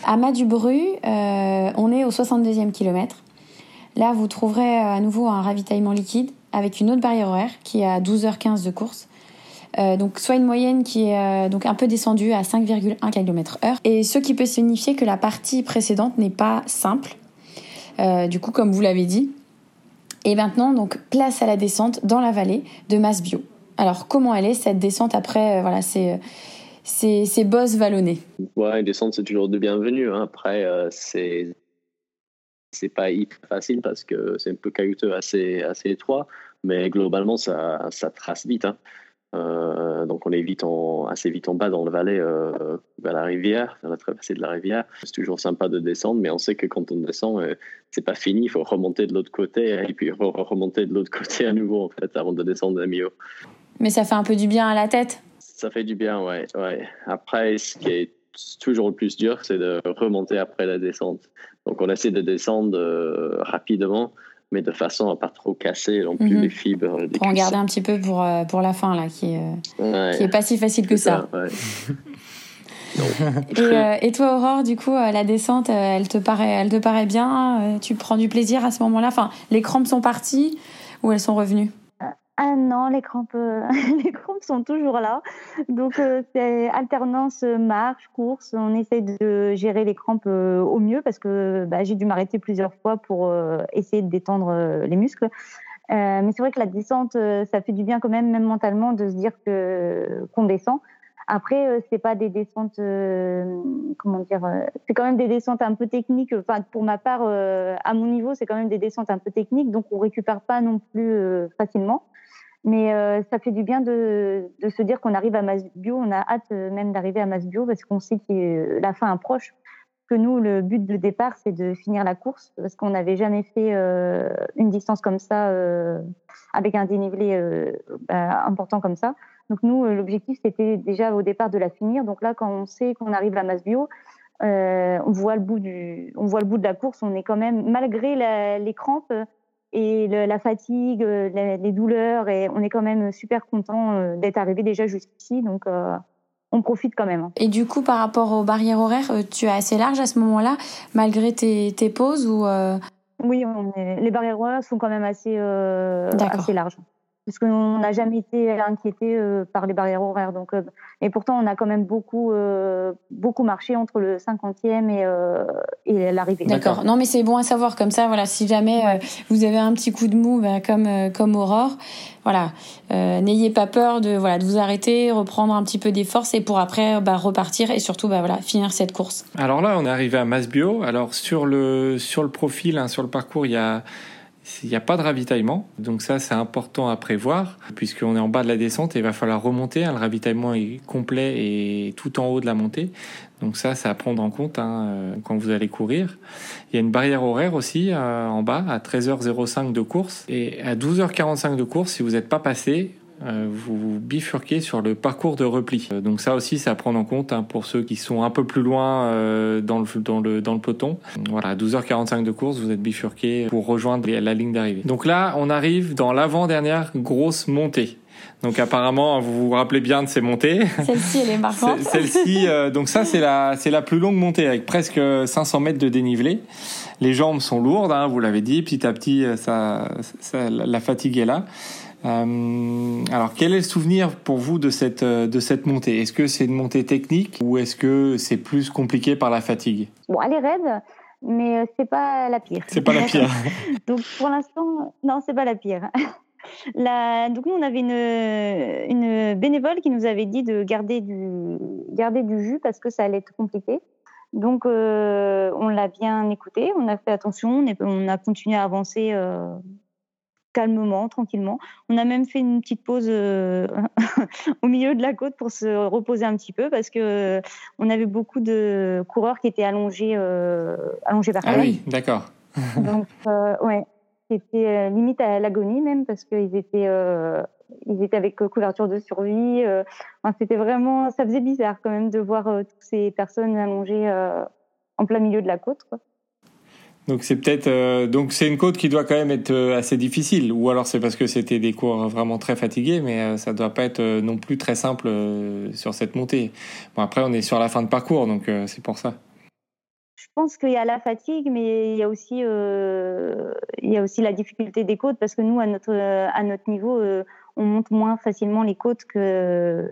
C: À Madubru, euh, on est au 62e kilomètre. Là, vous trouverez euh, à nouveau un ravitaillement liquide avec une autre barrière horaire qui est à 12h15 de course. Euh, donc, soit une moyenne qui est euh, donc un peu descendue à 5,1 km heure. Et ce qui peut signifier que la partie précédente n'est pas simple. Euh, du coup, comme vous l'avez dit. Et maintenant, donc, place à la descente dans la vallée de Masbio. Alors, comment elle est cette descente après euh, voilà, ces, euh, ces, ces bosses vallonnées?
F: Ouais, une descente, c'est toujours de bienvenue. hein. Après, euh, c'est pas hyper facile parce que c'est un peu caillouteux, assez, assez étroit, mais globalement, ça, ça trace vite. hein. Euh, donc, on est vite en, assez vite en bas dans le euh, vers la rivière, dans la traversée de la rivière. C'est toujours sympa de descendre, mais on sait que quand on descend, euh, c'est pas fini. Il faut remonter de l'autre côté et puis re- remonter de l'autre côté à nouveau, en fait, avant de descendre à mi-haut.
C: Mais ça fait un peu du bien à la tête.
F: Ça fait du bien, ouais, ouais. Après, ce qui est toujours le plus dur, c'est de remonter après la descente. Donc, on essaie de descendre euh, rapidement, mais de façon à pas trop casser non plus
C: Mhm.
F: les fibres. des
C: Pour en garder un petit peu pour, euh, pour la fin, là, qui est, euh,
F: Ouais,
C: qui est pas si facile que ça.
F: ouais.
C: et, et, toi, Aurore, du coup, la descente, elle te paraît, elle te paraît bien Tu prends du plaisir à ce moment-là? Enfin, les crampes sont parties ou elles sont revenues?
E: Ah non, les crampes, euh, les crampes sont toujours là. Donc euh, c'est alternance euh, marche, course. On essaye de gérer les crampes au mieux parce que bah, j'ai dû m'arrêter plusieurs fois pour essayer de détendre les muscles. mais c'est vrai que la descente, ça fait du bien quand même, même mentalement, de se dire que qu'on descend. Après, c'est pas des descentes, comment dire, c'est quand même des descentes un peu techniques. Enfin, pour ma part, à mon niveau, c'est quand même des descentes un peu techniques, donc on récupère pas non plus facilement. Mais euh, ça fait du bien de, se dire qu'on arrive à Masbio. On a hâte euh, même d'arriver à Masbio parce qu'on sait que la fin approche. Que nous, le but de départ, c'est de finir la course parce qu'on n'avait jamais fait euh, une distance comme ça avec un dénivelé bah, important comme ça. Donc nous, l'objectif, c'était déjà au départ de la finir. Donc là, quand on sait qu'on arrive à Masbio, on voit le bout on voit le bout de la course. On est quand même, malgré les crampes, et la fatigue, euh, les, douleurs, et on est quand même super content euh, d'être arrivé déjà jusqu'ici, donc euh, on profite quand même. Hein.
C: Et du coup, par rapport aux barrières horaires, tu es assez large à ce moment-là, malgré tes, tes pauses ou
E: Oui, les barrières horaires sont quand même assez, assez larges parce qu'on n'a jamais été inquiété euh, par les barrières horaires. Donc, euh, et pourtant, on a quand même beaucoup, euh, beaucoup marché entre le 50e et, et l'arrivée.
C: D'accord. Non, mais c'est bon à savoir. Comme ça, voilà, si jamais vous avez un petit coup de mou, ben, comme, comme Aurore, voilà, n'ayez pas peur de, voilà, de vous arrêter, reprendre un petit peu des forces et pour après bah, repartir et surtout bah, voilà, finir cette course.
D: Alors là, on est arrivé à Masbio. Alors sur le, sur le profil, hein, sur le parcours, il y a il n'y a pas de ravitaillement, donc ça c'est important à prévoir, puisqu'on est en bas de la descente et il va falloir remonter. Hein. le ravitaillement est complet et tout en haut de la montée, donc ça c'est à prendre en compte hein, euh, quand vous allez courir. Il y a une barrière horaire aussi euh, en bas à 13h05 de course et à 12h45 de course, si vous n'êtes pas passé, vous bifurquez sur le parcours de repli. Euh, donc ça aussi, c'est à prendre en compte hein, pour ceux qui sont un peu plus loin euh, dans, le, dans, le, dans le peloton. Voilà, à 12h45 de course, vous êtes bifurqué pour rejoindre la ligne d'arrivée. Donc là, on arrive dans l'avant-dernière grosse montée. Donc apparemment, vous vous rappelez bien de ces montées.
C: Celle-ci, elle est marquante.
D: Celle-ci, donc ça, c'est la, c'est la plus longue montée avec presque 500 mètres de dénivelé. Les jambes sont lourdes, hein, vous l'avez dit. Petit à petit, ça, ça, la fatigue est là. Euh, alors, quel est le souvenir pour vous de cette, euh, de cette montée? Est-ce que c'est une montée technique ou est-ce que c'est plus compliqué par la fatigue?
E: Bon, elle est raide, mais euh, c'est pas la pire.
D: C'est pas la pire.
E: Donc, pour l'instant, non, c'est pas la pire. La... Donc, nous, on avait une, une bénévole qui nous avait dit de garder du, garder du jus parce que ça allait être compliqué. Donc, on l'a bien écouté, on a fait attention, on a continué à avancer calmement, tranquillement. On a même fait une petite pause euh, au milieu de la côte pour se reposer un petit peu parce que euh, on avait beaucoup de coureurs qui étaient allongés, euh, allongés par
D: terre. Ah oui, d'accord.
E: Donc, ouais, c'était limite à l'agonie même parce qu'ils étaient, ils étaient avec couverture de survie. c'était vraiment, ça faisait bizarre quand même de voir toutes ces personnes allongées en plein milieu de la côte. Quoi.
D: Donc c'est peut-être euh, donc c'est une côte qui doit quand même être euh, assez difficile ou alors c'est parce que c'était des cours vraiment très fatigués mais euh, ça doit pas être non plus très simple sur cette montée. Bon après on est sur la fin de parcours donc c'est pour ça.
E: Je pense qu'il y a la fatigue mais il y a aussi il y a aussi la difficulté des côtes parce que nous à notre à notre niveau on monte moins facilement les côtes que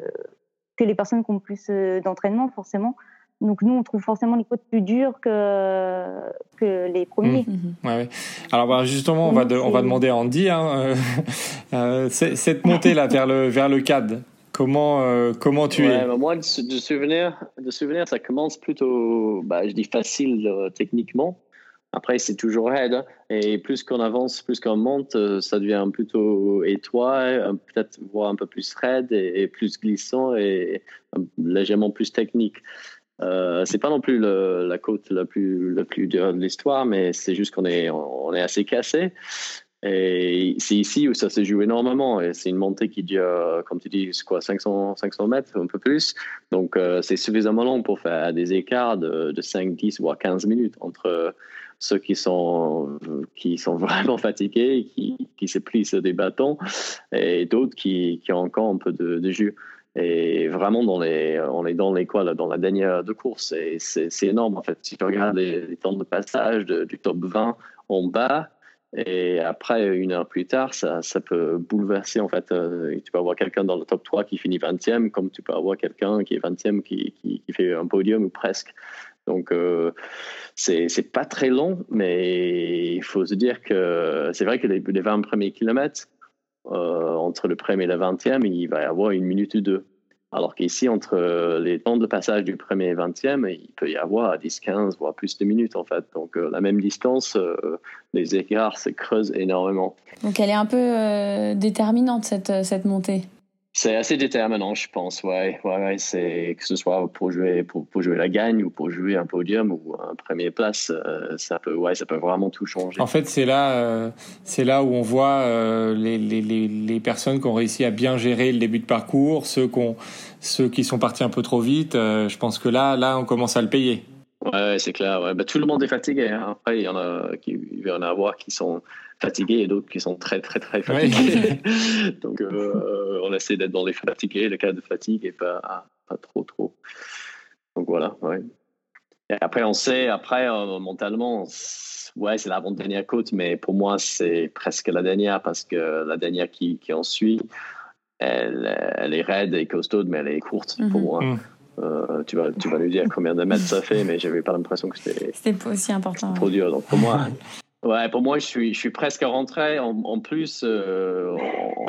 E: que les personnes qui ont plus d'entraînement forcément. Donc nous, on trouve forcément les côtes plus dures que, que les premiers.
D: Mmh. Ouais, Alors bah, justement, on va, on va demander à Andy, hein, euh, euh cette montée-là vers le, vers le CAD, comment, euh, comment tu es?
F: Bah, Moi, de, souvenir, de souvenir, ça commence plutôt, bah, je dis facile euh, techniquement. Après, c'est toujours raide. Hein. Et plus qu'on avance, plus qu'on monte, ça devient plutôt étroit, peut-être voire un peu plus raide et plus glissant et légèrement plus technique. Euh, c'est pas non plus la côte la plus, la plus dure de l'histoire, mais c'est juste qu'on est, on est assez cassé. Et c'est ici où ça se joue énormément. Et c'est une montée qui dure, comme tu dis, quoi, 500, 500 mètres, un peu plus. Donc, euh, c'est suffisamment long pour faire des écarts de, de 5, 10, voire 15 minutes entre ceux qui sont, qui sont vraiment fatigués, qui, qui se sur des bâtons, et d'autres qui, qui ont encore un peu de, de jus. Et vraiment, on est dans les quoi, dans la dernière de course. Et c'est énorme, en fait. Si tu regardes les, temps de passage du top 20 en bas, et après, une heure plus tard, ça, peut bouleverser, en fait. Euh, tu peux avoir quelqu'un dans le top 3 qui finit 20e, comme tu peux avoir quelqu'un qui est 20e qui, qui, qui, fait un podium ou presque. Donc, euh, c'est pas très long, mais il faut se dire que c'est vrai que les, les 20 premiers kilomètres, euh, entre le premier et le 20e, il va y avoir une minute ou deux. Alors qu'ici, entre euh, les temps de passage du premier et 20e, il peut y avoir 10, 15, voire plus de minutes en fait. Donc euh, la même distance, les écarts se creusent énormément.
C: Donc elle est un peu déterminante cette, cette montée.
F: C'est assez déterminant, je pense. Ouais, ouais, c'est que ce soit pour jouer pour, pour, jouer la gagne ou pour jouer un podium ou un premier place, euh, ça peut ouais, ça peut vraiment tout changer.
D: En fait, c'est là euh, c'est là où on voit euh, les, les, les, personnes qui ont réussi à bien gérer le début de parcours, ceux qui ceux qui sont partis un peu trop vite. je pense que là là on commence à le payer.
F: Ouais, c'est clair. Ouais. Bah, tout le monde est fatigué. Hein. Après, il y en a qui il va y en avoir qui sont fatigués et d'autres qui sont très très très fatigués. Donc essaie d'être dans les fatigués, le cas de fatigue et pas, pas trop trop. Donc voilà, ouais. Et après on sait, après euh, mentalement, ouais c'est l'avant-dernière côte, mais pour moi c'est presque la dernière parce que la dernière qui, qui en suit, elle, elle est raide et costaude, mais elle est courte pour mhm. moi. Mhm. Euh, tu, vas, tu vas nous dire combien de mètres ça fait, mais j'avais pas l'impression que c'était.
C: C'était pas aussi important.
F: Trop dur. Donc pour moi, Ouais, pour moi, je suis, je suis presque rentré. En, plus, euh,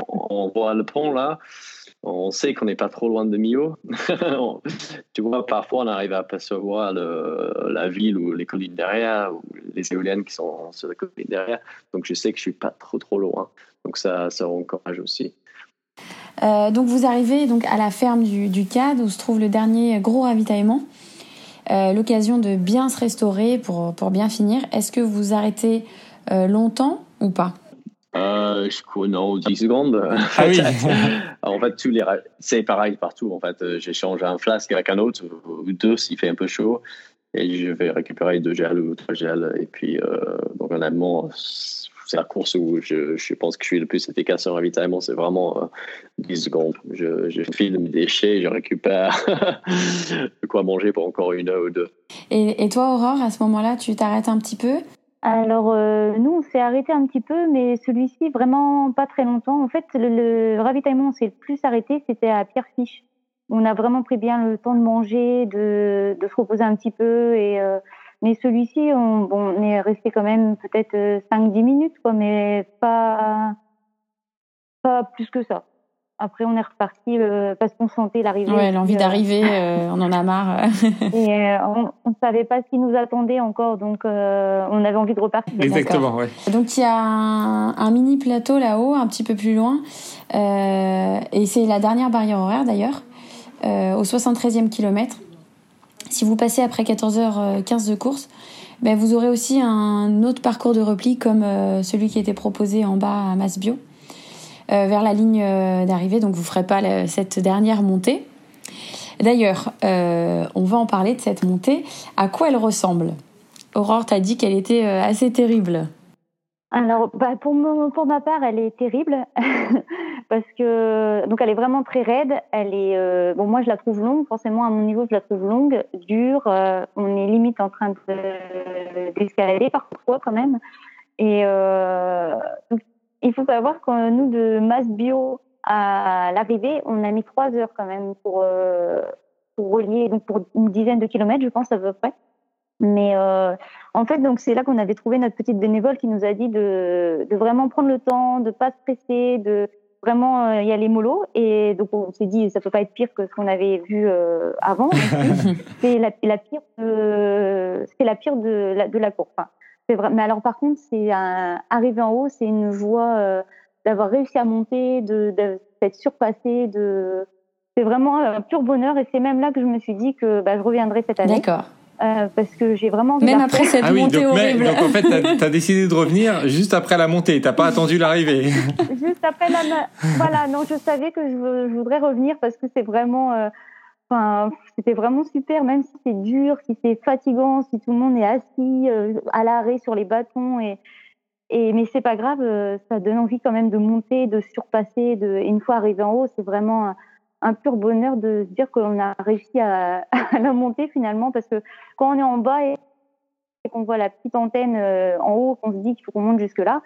F: on, voit le pont là. On sait qu'on n'est pas trop loin de Millau. tu vois, parfois, on arrive à apercevoir le, la ville ou les collines derrière, ou les éoliennes qui sont sur les collines derrière. Donc, je sais que je suis pas trop, trop loin. Donc, ça, ça encourage aussi.
C: Euh, donc, vous arrivez donc à la ferme du CAD où se trouve le dernier gros ravitaillement. Euh, l'occasion de bien se restaurer pour, pour bien finir. Est-ce que vous arrêtez euh, longtemps ou pas?
F: Euh, je non, 10 secondes.
D: Ah oui.
F: en fait, tous les, c'est pareil partout. En fait, j'échange un flasque avec un autre ou deux s'il fait un peu chaud, et je vais récupérer deux gels ou trois gels. Et puis, euh, donc honnêtement, c'est la course où je, je, pense que je suis le plus efficace en ravitaillement. C'est vraiment 10 euh, secondes. Je, je file mes déchets, je récupère de quoi manger pour encore une heure ou deux.
C: Et, et toi, Aurore, à ce moment-là, tu t'arrêtes un petit peu?
E: Alors, euh, nous, on s'est arrêté un petit peu, mais celui-ci, vraiment pas très longtemps. En fait, le, ravitaillement, on s'est le plus arrêté, c'était à Pierrefiche. On a vraiment pris bien le temps de manger, de, de se reposer un petit peu et euh, mais celui-ci, on, bon, on est resté quand même peut-être 5-10 euh, minutes, quoi, mais pas, pas plus que ça. Après, on est reparti euh, parce qu'on sentait l'arrivée.
C: Ouais, l'envie euh, d'arriver, on en a marre.
E: et on ne savait pas ce qui nous attendait encore, donc on avait envie de repartir.
D: Exactement, ouais.
C: Donc il y a un, un mini plateau là-haut, un petit peu plus loin, et c'est la dernière barrière horaire d'ailleurs, au 73e kilomètre. Si vous passez après 14h15 de course, ben vous aurez aussi un autre parcours de repli comme euh, celui qui était proposé en bas à Masbio, euh, vers la ligne euh, d'arrivée. Donc vous ne ferez pas cette dernière montée. D'ailleurs, on va en parler de cette montée. À quoi elle ressemble? Aurore t'a dit qu'elle était assez terrible.
E: Alors, bah, pour, pour ma part, elle est terrible parce que donc elle est vraiment très raide. Elle est euh, bon, moi je la trouve longue. Forcément, à mon niveau, je la trouve longue, dure. Euh, on est limite en train d'escalader parfois quand même. Et euh, il faut savoir que nous de masse bio à l'arrivée, on a mis trois heures quand même pour pour relier donc pour une dizaine de kilomètres, je pense à peu près. Mais en fait, donc c'est là qu'on avait trouvé notre petite bénévole qui nous a dit de, de vraiment prendre le temps, de pas se presser, de vraiment euh, y aller mollo. Et donc on s'est dit ça peut pas être pire que ce qu'on avait vu euh, avant. c'est la, la, pire, c'est la pire de la, de la course. Enfin, c'est vrai. Mais alors par contre, c'est arriver en haut, c'est une joie euh, d'avoir réussi à monter, de d'être surpassé, de c'est vraiment un pur bonheur. Et c'est même là que je me suis dit que bah, je reviendrai cette année.
C: D'accord.
E: Euh, parce que j'ai vraiment
C: même après cette ah montée
D: donc,
C: horrible.
D: donc en fait t'as as décidé de revenir juste après la montée. T'as pas attendu l'arrivée.
E: Juste après la voilà non je savais que je, je voudrais revenir parce que c'est vraiment euh, enfin c'était vraiment super même si c'est dur si c'est fatigant si tout le monde est assis euh, à l'arrêt sur les bâtons et et mais c'est pas grave ça donne envie quand même de monter de surpasser de et une fois arrivé en haut c'est vraiment un pur bonheur de se dire qu'on a réussi à, la monter finalement, parce que quand on est en bas et qu'on voit la petite antenne euh, en haut, qu'on se dit qu'il faut qu'on monte jusque-là,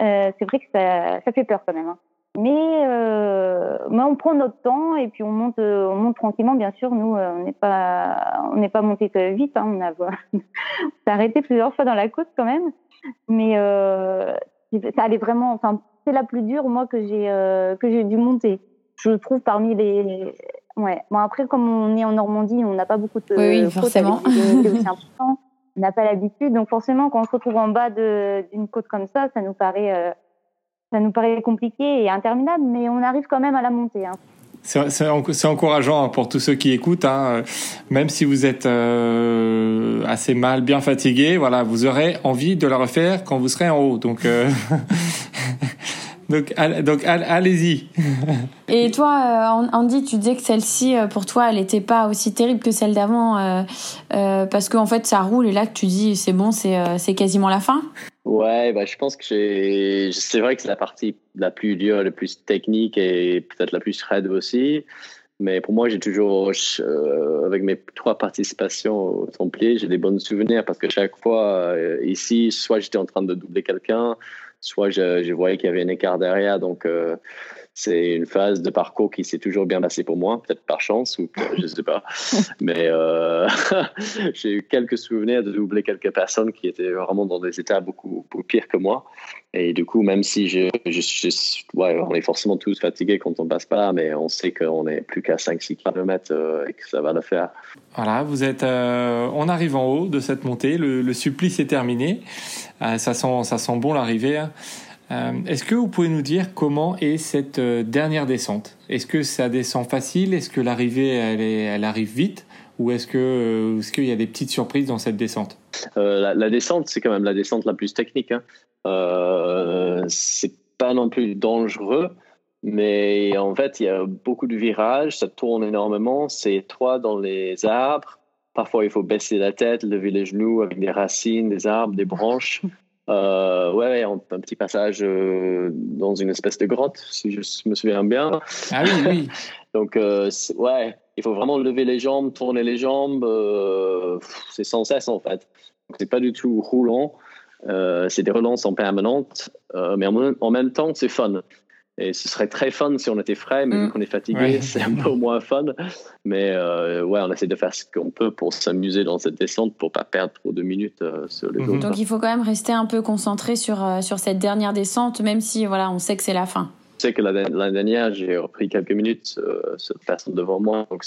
E: euh, c'est vrai que ça, fait peur quand même. Hein. Mais, euh, mais on prend notre temps et puis on monte, on monte tranquillement. Bien sûr, nous, on n'est pas, on n'est pas monté vite. Hein, on a, s'est arrêté plusieurs fois dans la côte quand même. Mais ça allait vraiment. Enfin, c'est la plus dure moi que j'ai dû monter je trouve parmi les. Ouais. Bon, après, comme on est en Normandie, on n'a pas beaucoup de.
C: Oui, oui forcément.
E: on n'a pas l'habitude. Donc, forcément, quand on se retrouve en bas d'une côte comme ça, ça nous paraît. Euh, ça nous paraît compliqué et interminable, mais on arrive quand même à la monter. Hein.
D: C'est encourageant pour tous ceux qui écoutent, hein. même si vous êtes euh, assez mal, bien fatigué, voilà, vous aurez envie de la refaire quand vous serez en haut. Donc, euh, Donc, donc allez-y.
C: Et toi, euh, Andy, tu disais que celle-ci, euh, pour toi, elle n'était pas aussi terrible que celle d'avant, euh, parce qu'en fait, ça roule et là, tu dis, c'est bon, c'est quasiment la fin
F: Ouais, bah, je pense que c'est vrai que c'est la partie la plus dure, la plus technique et peut-être la plus raide aussi. Mais pour moi, j'ai toujours, avec mes trois participations au Templier, j'ai des bons souvenirs parce que chaque fois, ici, soit j'étais en train de doubler quelqu'un, soit je, voyais qu'il y avait un écart derrière. Donc, euh, c'est une phase de parcours qui s'est toujours bien passée pour moi, peut-être par chance ou je ne sais pas. Mais euh, j'ai eu quelques souvenirs de doubler quelques personnes qui étaient vraiment dans des états beaucoup, beaucoup pires que moi. Et du coup, même si je, je, ouais, on est forcément tous fatigués quand on passe pas là, mais on sait qu'on n'est plus qu'à 5-6 km euh, et que ça va le faire.
D: Voilà, vous êtes, on arrive en haut de cette montée, le, le supplice est terminé. Euh, ça, sent, ça sent bon l'arrivée. Hein. Euh, est-ce que vous pouvez nous dire comment est cette euh, dernière descente? Est-ce que ça descend facile? Est-ce que l'arrivée elle, elle arrive vite? Ou est-ce que est-ce qu'il y a des petites surprises dans cette descente?
F: La, descente, c'est quand même la descente la plus technique. Hein. Euh, c'est pas non plus dangereux, mais en fait, il y a beaucoup de virages, ça tourne énormément, c'est étroit dans les arbres. Parfois, il faut baisser la tête, lever les genoux avec des racines, des arbres, des branches. Euh, ouais, un, petit passage euh, dans une espèce de grotte, si je me souviens bien.
D: Ah oui, oui.
F: Donc, euh, ouais, il faut vraiment lever les jambes, tourner les jambes. C'est sans cesse, en fait. Donc, c'est pas du tout roulant. c'est des relances en permanente, mais en, en, même temps, c'est fun. Et ce serait très fun si on était frais, mais vu mm. qu'on est fatigué, c'est un peu moins fun. Mais euh, ouais, on essaie de faire ce qu'on peut pour s'amuser dans cette descente, pour pas perdre trop de minutes euh, sur le dos.
C: Mm-hmm. Donc il faut quand même rester un peu concentré sur, euh, sur cette dernière descente, même si voilà, on sait que c'est la fin.
F: Je sais que l'année dernière, j'ai repris quelques minutes cette personne devant moi. Donc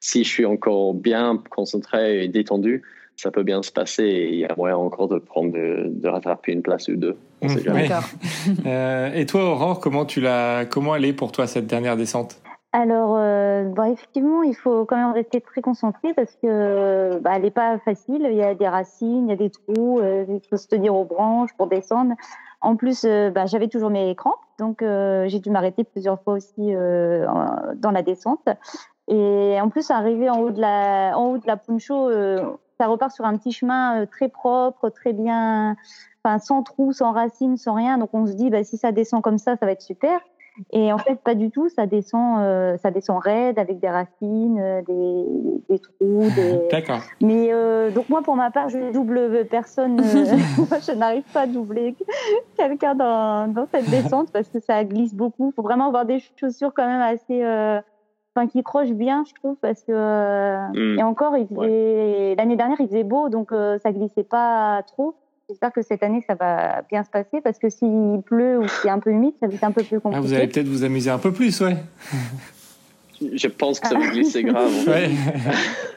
F: si je suis encore bien concentré et détendu, ça peut bien se passer et il y a moyen encore de prendre de, rattraper une place ou deux.
D: Mmh, euh, et toi, Aurore, comment tu l'as, comment elle est pour toi cette dernière descente?
E: Alors, euh, bon, effectivement, il faut quand même rester très concentré parce que bah, elle n'est pas facile. Il y a des racines, il y a des trous, euh, il faut se tenir aux branches pour descendre. En plus, bah, j'avais toujours mes crampes, donc j'ai dû m'arrêter plusieurs fois aussi dans la descente. Et en plus, arriver en haut de la, en haut de la Puncho, ça repart sur un petit chemin euh, très propre, très bien, enfin sans trous, sans racines, sans rien. Donc on se dit, bah, si ça descend comme ça, ça va être super. Et en fait, pas du tout. Ça descend, euh, ça descend raide avec des racines, euh, des, des, trous. Des...
D: D'accord.
E: Mais euh, donc moi, pour ma part, je double personne. je n'arrive pas à doubler quelqu'un dans, dans cette descente parce que ça glisse beaucoup. Il faut vraiment avoir des chaussures quand même assez qui croche bien, je trouve, parce que hmm. et encore, l'année dernière, il faisait beau, donc euh, ça glissait pas trop. J'espère que cette année, ça va bien se passer, parce que s'il pleut ou s'il est un peu humide, ça va être un peu plus compliqué.
D: Ah, vous allez peut-être vous amuser un peu plus, ouais.
F: Je pense que ça va glisser grave.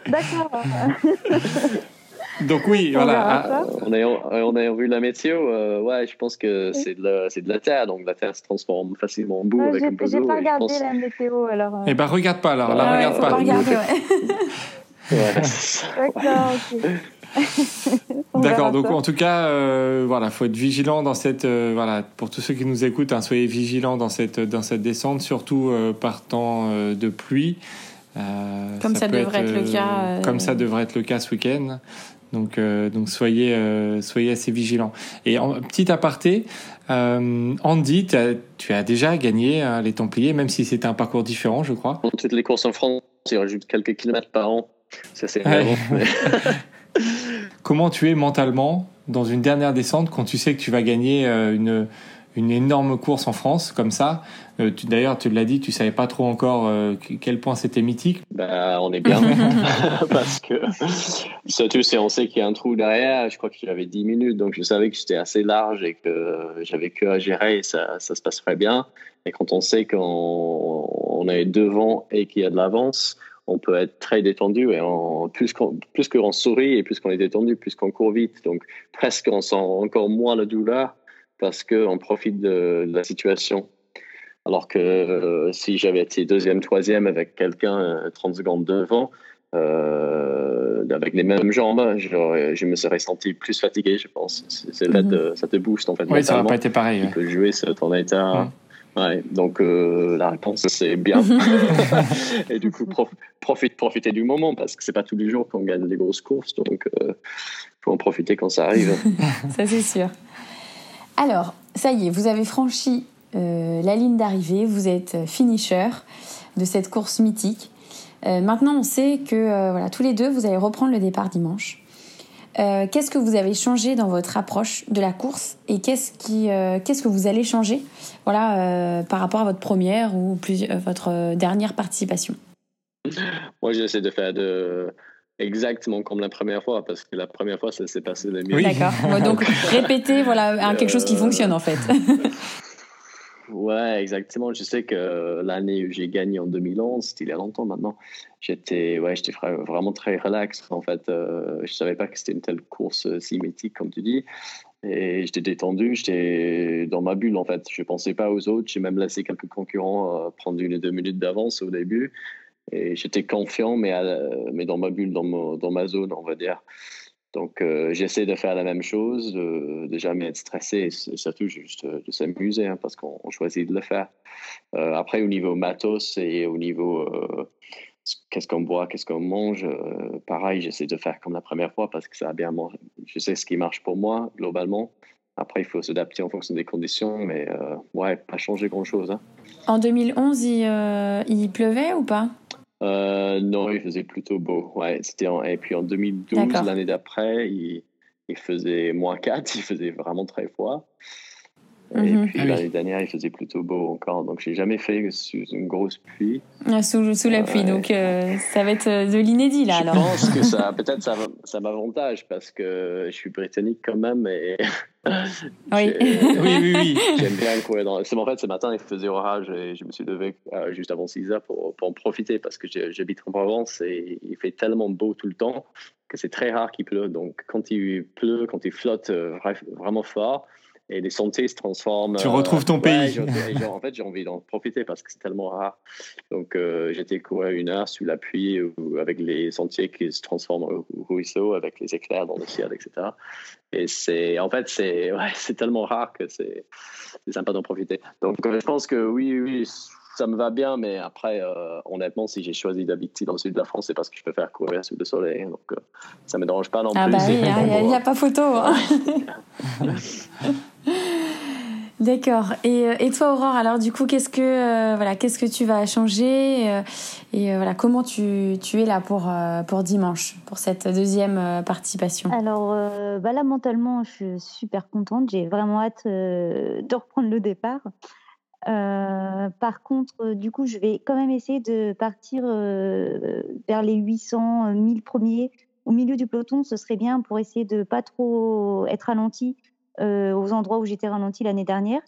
E: D'accord.
D: Donc oui, voilà.
F: En ayant, vu la météo, euh, ouais, je pense que c'est de, la, de la terre, donc la terre se transforme facilement en boue avec un peu
E: d'eau. J'ai pas regardé la météo, alors. Euh.
D: Eh ben, regarde pas, alors. Là, regarde pas.
C: pas regarder, ouais.
E: D'accord, ok.
D: D'accord. Donc en tout cas, euh, voilà, faut être vigilant dans cette, euh, voilà, pour tous ceux qui nous écoutent, hein, soyez vigilants dans cette dans cette descente, surtout euh, par temps de pluie.
C: comme ça, devrait être, le cas.
D: Comme ça devrait être le cas ce week-end. Donc, donc soyez, soyez assez vigilants. Et en petit aparté, Andy, tu as déjà gagné les Templiers, même si c'était un parcours différent, je crois.
F: Toutes les courses en France, il rajoute quelques kilomètres par an. Ça, c'est
D: Comment tu es mentalement dans une dernière descente quand tu sais que tu vas gagner une une énorme course en France comme ça. Euh, D'ailleurs, tu l'as dit, tu savais pas trop encore euh, quel point c'était mythique.
F: Bah, on est bien parce que surtout si on sait qu'il y a un trou derrière, je crois que j'avais 10 minutes, donc je savais que j'étais assez large et que j'avais que à gérer et ça, ça se passerait bien. Et quand on sait qu'on on est devant et qu'il y a de l'avance, on peut être très détendu et en, plus qu'on plus qu'on sourit et plus qu'on est détendu, plus qu'on court vite. Donc presque on sent encore moins la douleur parce qu'on profite de, la situation. Alors que euh, si j'avais été deuxième, troisième avec quelqu'un 30 euh, secondes devant, euh, avec les mêmes jambes, je me serais senti plus fatigué, je pense. C'est mhm. ça te booste en fait.
D: Oui, ça n'a pas été pareil.
F: Tu peux jouer sur ton état. Ouais, donc la réponse c'est bien. et du coup, profite, profiter du moment parce que c'est pas tous les jours qu'on gagne des grosses courses, donc il faut en profiter quand ça arrive.
C: ça c'est sûr. Alors, ça y est, vous avez franchi la ligne d'arrivée, vous êtes finisher de cette course mythique. Euh, maintenant, on sait que euh, voilà, tous les deux, vous allez reprendre le départ dimanche. qu'est-ce que vous avez changé dans votre approche de la course et qu'est-ce qui, qu'est-ce que vous allez changer, voilà, par rapport à votre première ou plus, votre dernière participation?
F: Moi, j'essaie de faire de exactement comme la première fois, parce que la première fois, ça s'est passé le mieux.
C: D'accord. donc, répéter, voilà, quelque chose qui fonctionne, en fait.
F: ouais, exactement. Je sais que l'année où j'ai gagné en 2011, c'était il y a longtemps maintenant, j'étais ouais, vraiment très relax. En fait, euh, je savais pas que c'était une telle course symétrique, comme tu dis. Et j'étais détendu, j'étais dans ma bulle en fait. Je pensais pas aux autres. J'ai même laissé quelques concurrents euh, prendre une ou deux minutes d'avance au début. Et j'étais confiant, mais, mais dans ma bulle, dans ma zone, on va dire. Donc, euh, j'essaie de faire la même chose, de, jamais être stressé, et surtout juste de s'amuser, hein, parce qu'on choisit de le faire. Euh, après, au niveau matos et au niveau euh, qu'est-ce qu'on boit, qu'est-ce qu'on mange, pareil, j'essaie de faire comme la première fois, parce que ça a bien Je sais ce qui marche pour moi, globalement. Après, il faut s'adapter en fonction des conditions, mais ouais, pas changer grand-chose. Hein.
C: En 2011, il, pleuvait ou pas?
F: euh, non, il faisait plutôt beau. Ouais, c'était Et puis en 2012, l'année d'après, il... il, faisait moins 4, il faisait vraiment très froid. Et mhm. puis ah l'année dernière, il faisait plutôt beau encore. Donc, j'ai jamais fait sous une grosse pluie.
C: Ah, sous, sous, la pluie. Donc, euh, ça va être de l'inédit, là,
F: je
C: alors.
F: Pense que ça, peut-être, ça, ça m'avantage parce que je suis britannique quand même. Et
C: oui.
D: oui, oui, oui.
F: J'aime bien courir dans. En fait, ce matin, il faisait orage et je me suis levé euh, juste avant 6 heures pour, pour en profiter parce que j'habite en Provence et il fait tellement beau tout le temps que c'est très rare qu'il pleut. Donc, quand il pleut, quand il flotte euh, vraiment fort, et les sentiers se transforment.
D: Tu retrouves ton pays.
F: en fait, j'ai envie d'en profiter parce que c'est tellement rare. Donc, euh, j'étais courir une heure sous la pluie ou avec les sentiers qui se transforment au ruisseau, avec les éclairs dans le ciel, etc. Et c'est, en fait, c'est, ouais, c'est tellement rare que c'est, sympa d'en profiter. Donc, euh, je pense que oui, oui, ça me va bien, mais après, euh, honnêtement, si j'ai choisi d'habiter dans le sud de la France, c'est parce que je préfère courir sous le soleil. Donc, euh, ça ne me dérange pas non
C: ah
F: plus.
C: Bah oui, il n'y a, pas photo. Hein. D'accord. Et, euh, et, toi, Aurore, alors du coup, qu'est-ce que voilà, qu'est-ce que tu vas changer et voilà, comment tu, tu es là pour pour dimanche, pour cette deuxième participation?
E: Alors bah là, mentalement, je suis super contente. J'ai vraiment hâte de reprendre le départ. Euh, par contre, euh, du coup, je vais quand même essayer de partir euh, vers les 800, 1000 premiers au milieu du peloton. Ce serait bien pour essayer de pas trop être ralenti aux endroits où j'étais ralenti l'année dernière.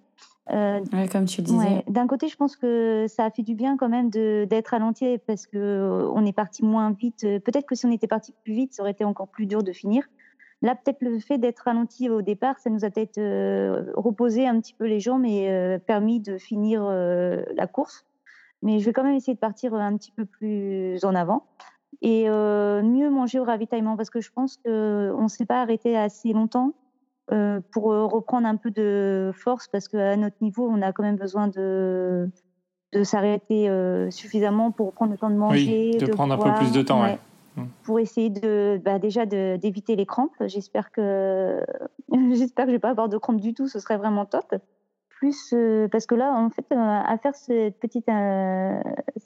C: comme tu le disais.
E: D'un côté, je pense que ça a fait du bien quand même d'être ralenti parce que on est parti moins vite. Peut-être que si on était parti plus vite, ça aurait été encore plus dur de finir. Là, peut-être le fait d'être ralenti au départ, ça nous a peut-être euh, reposé un petit peu les jambes et euh, permis de finir euh, la course. Mais je vais quand même essayer de partir un petit peu plus en avant et mieux manger au ravitaillement parce que je pense qu'on ne s'est pas arrêté assez longtemps pour reprendre un peu de force parce qu'à notre niveau, on a quand même besoin de, de s'arrêter suffisamment pour prendre le temps de manger.
D: Oui, de, prendre un peu plus de temps.
E: hmm. pour essayer de, bah, déjà d'éviter les crampes. J'espère que j'espère que je vais pas avoir de crampes du tout. Ce serait vraiment top. Plus parce que là, en fait, à faire cette petite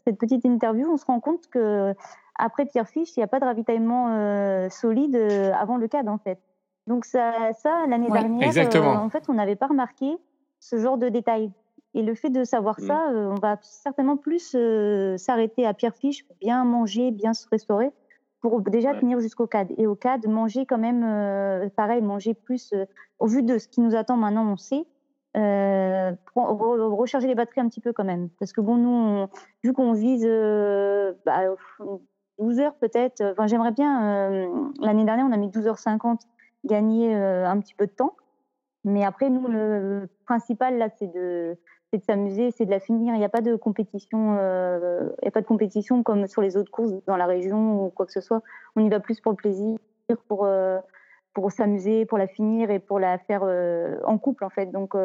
E: cette petite interview, on se rend compte que après Pierrefiche, il n'y a pas de ravitaillement solide avant le CAD en fait. Donc ça, ça l'année dernière, en fait, on n'avait pas remarqué ce genre de détails. Et le fait de savoir ça, mm. euh, on va certainement plus euh, s'arrêter à Pierrefiche, bien manger, bien se restaurer, pour déjà tenir jusqu'au CAD. Et au CAD, manger quand même, euh, pareil, manger plus, au vu de ce qui nous attend maintenant, on sait, recharger les batteries un petit peu quand même. Parce que bon, nous, vu qu'on vise bah, 12 heures peut-être, enfin, j'aimerais bien, l'année dernière, on a mis 12h50, gagner un petit peu de temps. Mais après, nous, le principal, là, c'est de, c'est de s'amuser, c'est de la finir. Il n'y a pas de compétition, euh, il y a pas de compétition comme sur les autres courses dans la région ou quoi que ce soit. On y va plus pour le plaisir, pour euh, pour s'amuser, pour la finir et pour la faire euh, en couple en fait. Donc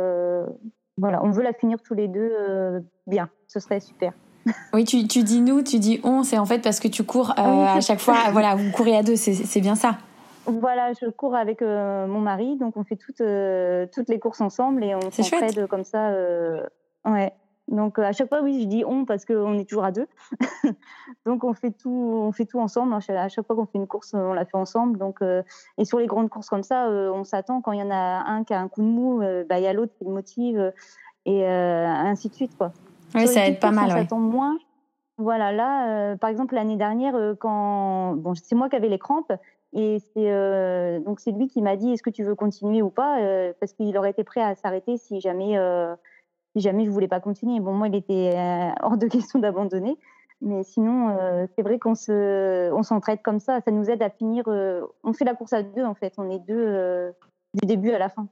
E: voilà, on veut la finir tous les deux bien. Ce serait super.
C: Oui, tu, tu dis nous, tu dis on, c'est en fait parce que tu cours à chaque fois. voilà, vous courez à deux, c'est bien ça.
E: Voilà, je cours avec euh, mon mari, donc on fait toutes, euh, toutes les courses ensemble et on s'entraide comme ça. Euh, ouais. Donc à chaque fois, oui, je dis on parce qu'on est toujours à deux. donc on fait tout, on fait tout ensemble. À chaque fois qu'on fait une course, on la fait ensemble. Donc et sur les grandes courses comme ça, on s'attend quand il y en a un qui a un coup de mou, bah, il y a l'autre qui le motive et ainsi de suite quoi.
C: Oui, ça aide pas mal.
E: On s'attend moins. Voilà, là, par exemple, l'année dernière, quand bon, c'est moi qui avais les crampes, et c'est euh, donc c'est lui qui m'a dit est-ce que tu veux continuer ou pas euh, parce qu'il aurait été prêt à s'arrêter si jamais euh, si jamais je voulais pas continuer. Bon moi il était hors de question d'abandonner, mais sinon c'est vrai qu'on se on s'entraide comme ça, ça nous aide à finir. on fait la course à deux en fait, on est deux du début à la fin.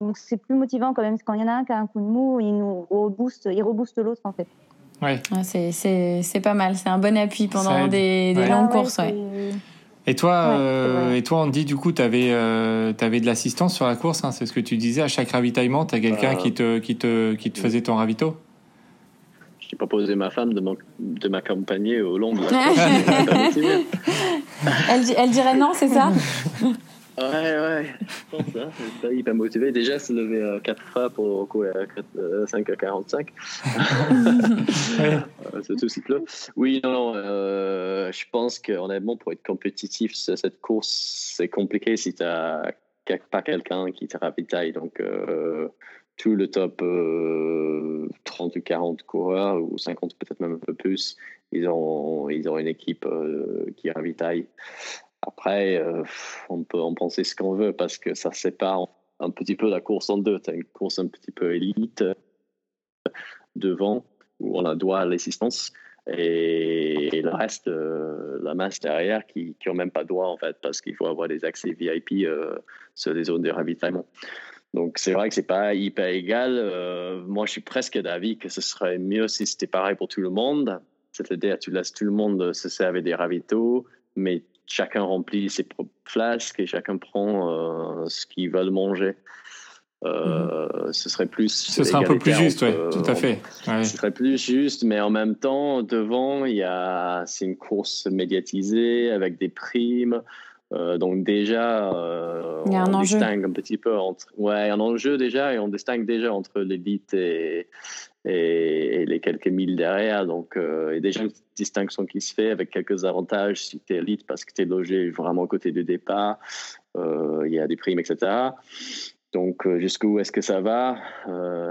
E: Donc c'est plus motivant quand même quand il y en a un qui a un coup de mou, il nous rebooste, il rebooste l'autre en fait.
C: Ouais. c'est pas mal, c'est un bon appui pendant des, des longues ah courses. Ouais.
D: Et toi, euh, et toi, Andy, du coup, tu avais, euh, avais de l'assistance sur la course, hein, c'est ce que tu disais. À chaque ravitaillement, tu as quelqu'un bah. qui, te, qui, te, qui te faisait ton ravito?
F: Je n'ai pas posé ma femme de m'accompagner au long de la course.
C: elle, elle dirait non, c'est ça?
F: Ouais, ouais, je pense, hein, pas hyper motivé. Déjà, se lever 4 fois pour courir à 5 à 45. C'est tout cycle. Oui, non, non, euh, je pense qu'honnêtement, pour être compétitif cette course, c'est compliqué si tu n'as pas quelqu'un qui te ravitaille. Donc, euh, tout le top 30 euh, ou 40 coureurs, ou 50 peut-être même un peu plus, ils ont, ils ont une équipe qui ravitaille. Après, euh, on peut en penser ce qu'on veut parce que ça sépare un petit peu la course en deux. Tu as une course un petit peu élite devant où on a droit à l'assistance et, le reste, euh, la masse derrière qui n'ont même pas droit en fait parce qu'il faut avoir des accès VIP euh, sur les zones de ravitaillement. Donc c'est vrai que c'est pas hyper égal. moi, je suis presque d'avis que ce serait mieux si c'était pareil pour tout le monde. C'est-à-dire, tu laisses tout le monde se servir des ravitaux, mais chacun remplit ses propres flasques et chacun prend euh, ce qu'il veut manger. Euh, mhm. Ce serait plus.
D: Ce serait un peu plus juste, oui, tout à fait.
F: Ce serait plus juste, mais en même temps, devant, il y a, c'est une course médiatisée avec des primes. Euh, donc déjà, il y a un on enjeu. distingue un petit peu entre, ouais, un enjeu déjà, et on distingue déjà entre l'élite et, et, les quelques milles derrière. Donc, euh, il y a déjà une distinction qui se fait avec quelques avantages si tu es élite parce que tu es logé vraiment à côté du départ. Euh, il y a des primes, etc. Donc, euh, jusqu'où est-ce que ça va?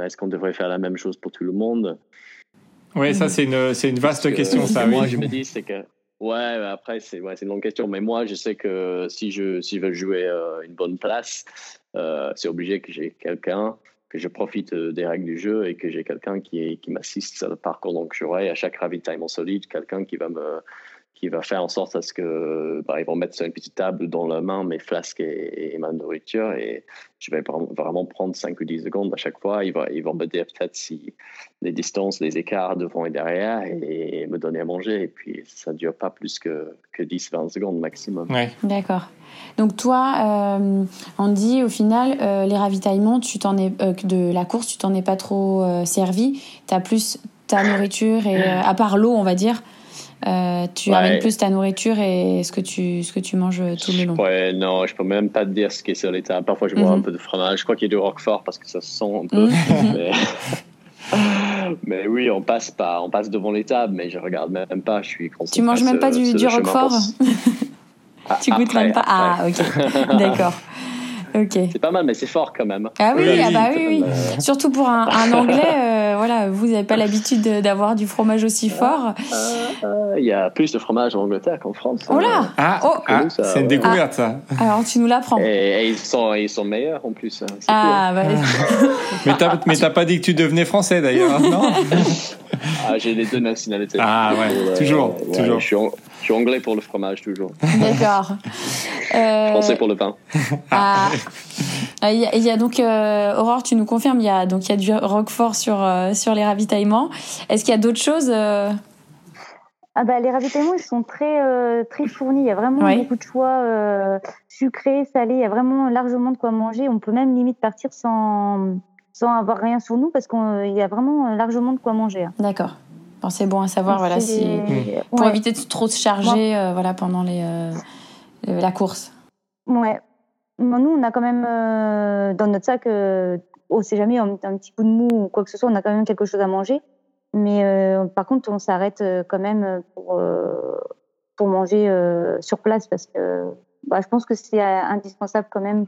F: Est-ce qu'on devrait faire la même chose pour tout le monde?
D: Oui, ça, c'est une, une vaste question, ça.
F: Moi, je me dis, c'est que. Ouais, après, c'est ouais, une longue question. Mais moi, je sais que si je, si je veux jouer une bonne place, c'est obligé que j'ai quelqu'un que je profite euh, des règles du jeu et que j'ai quelqu'un qui, qui m'assiste sur le parcours. Donc j'aurai à chaque ravitaillement solide quelqu'un qui va me qui va faire en sorte à ce que bah, ils vont mettre sur une petite table dans la main mes flasques et, ma nourriture et je vais vraiment prendre 5 ou 10 secondes à chaque fois. Ils vont, ils vont me dire peut-être si les distances, les écarts devant et derrière et, me donner à manger. Et puis ça ne dure pas plus que, que 10-20 secondes maximum.
C: D'accord. Donc toi, euh, Andy, au final, euh, les ravitaillements, tu t'en es euh, de la course, tu t'en es pas trop servi. Tu as plus ta nourriture et à part l'eau, on va dire. Euh, tu
F: Ouais.
C: amènes plus ta nourriture et ce que tu, ce que tu manges tout le long.
F: Ouais, non, je peux même pas te dire ce qui est sur les tables. Parfois, je bois
C: Mhm.
F: un peu de fromage. Je crois qu'il y a du roquefort parce que ça se sent un peu.
C: Mhm.
F: mais... mais oui, on passe pas, on passe devant les tables, mais je regarde même pas. Je suis
C: Tu
F: concentré
C: manges même pas du, du roquefort
F: Ah,
C: Tu goûtes
F: après,
C: même pas
F: après.
C: Ah, ok. D'accord. Ok.
F: C'est pas mal, mais c'est fort quand même.
C: Ah oui,
D: Oui,
C: ah bah oui,
F: euh,
C: Surtout pour un, un anglais, euh, voilà, vous n'avez pas l'habitude de- d'avoir du fromage aussi fort.
F: euh, Il y a plus de fromage en Angleterre qu'en France.
C: Oh là
D: Ah,
C: Oh.
D: ah, c'est une
F: ouais.
D: découverte ça.
C: Alors tu nous l'apprends.
F: Et, et ils, sont, ils sont meilleurs en plus. hein.
C: Ah, bah,
D: Mais t'as, mais t'as pas dit que tu devenais français d'ailleurs, non?
F: cool. Ah, J'ai les deux nationalités.
D: Ah ouais,
F: Euh,
D: toujours,
F: ouais,
D: toujours.
F: Je suis, an- je suis anglais pour le fromage, toujours.
C: d'accord. Euh,
F: Français pour le pain.
C: ah, Ah, il y, a- il y a donc euh, Aurore, tu nous confirmes, il y a donc il y a du roquefort sur euh, sur les ravitaillements. Est-ce qu'il y a d'autres choses euh,
E: Ah bah, les ravitaillements, ils sont très, euh, très fournis. Il y a vraiment
C: Ouais.
E: beaucoup de choix euh, sucrés, salés. Il y a vraiment largement de quoi manger. On peut même limite partir sans, sans avoir rien sur nous parce qu'il y a vraiment largement de quoi manger. hein.
C: D'accord. Bon, c'est bon à savoir, voilà, si
E: des-
C: pour
E: ouais.
C: éviter de trop se charger, euh, voilà, pendant les euh, euh, la course.
E: Ouais. Bon, Nous, on a quand même euh, dans notre sac, euh, on sait jamais, un, un petit coup de mou ou quoi que ce soit, on a quand même quelque chose à manger. Mais euh, par contre, on s'arrête euh, quand même pour, euh, pour manger euh, sur place parce que bah, je pense que c'est euh, indispensable quand même.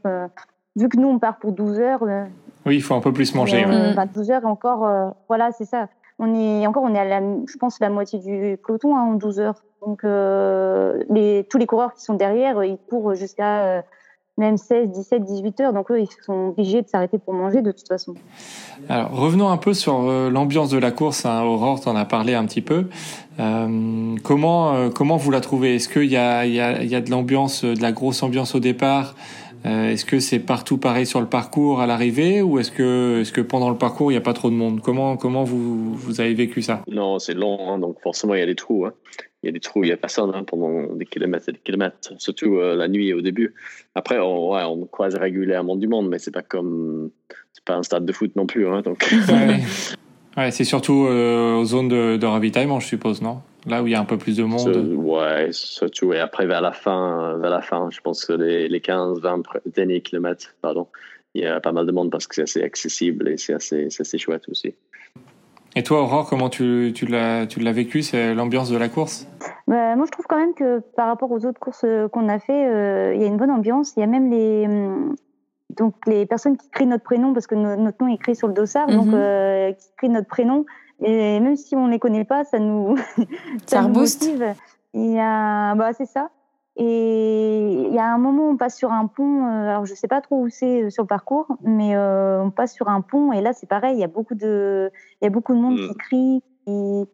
E: Vu que nous, on part pour 12 heures, euh,
D: Oui, il faut un peu plus manger. ouais.
E: bah, 12 heures encore, euh, voilà, c'est ça. On est encore, on est à la, je pense, la moitié du peloton hein, en 12 heures. Donc, euh, les, tous les coureurs qui sont derrière, ils courent jusqu'à euh, même 16, 17, 18 heures. Donc, eux, ils sont obligés de s'arrêter pour manger de toute façon.
D: Alors, revenons un peu sur euh, l'ambiance de la course. Hein. Aurore, t'en as parlé un petit peu. Euh, comment, euh, comment vous la trouvez? Est-ce qu'il y a, il y, a, y a de l'ambiance, de la grosse ambiance au départ? Euh, Est-ce que c'est partout pareil sur le parcours à l'arrivée ou est-ce que, est-ce que pendant le parcours il n'y a pas trop de monde? Comment, comment vous, vous avez vécu ça?
F: Non, c'est long, hein, donc forcément, il y a des trous. hein. Il y a des trous, il n'y a personne hein, pendant des kilomètres et des kilomètres, surtout euh, la nuit et au début. Après, on, ouais, on croise régulièrement du monde, mais c'est pas comme. C'est pas un stade de foot non plus. Hein, donc.
D: Ouais, Ouais, c'est surtout euh, aux zones de, de ravitaillement, je suppose, non? Là où il y a un peu plus de monde.
F: Ce- ouais, surtout. Et après, vers la fin, vers la fin je pense que les, les 15, 20 pr- derniers kilomètres, pardon, il y a pas mal de monde parce que c'est assez accessible et c'est assez, assez chouette aussi.
D: Et toi, Aurore, comment tu, tu l'as, tu l'as vécu C'est l'ambiance de la course?
E: Bah, moi, je trouve quand même que par rapport aux autres courses euh, qu'on a fait, euh, il y a une bonne ambiance. Il y a même les, hum, donc les personnes qui crient notre prénom parce que no- notre nom est écrit sur le dossard, donc
C: Mhm.
E: euh, qui crient notre prénom. Et même si on les connaît pas, ça nous,
C: Ça
E: nous
C: rebooste.
E: motive. Il y a, bah, c'est ça. Et il y a un moment, on passe sur un pont. euh, alors, je sais pas trop où c'est euh, sur le parcours, mais euh, on passe sur un pont. Et là, c'est pareil. Il y a beaucoup de, il y a beaucoup de monde
F: Mm.
E: qui crie, qui,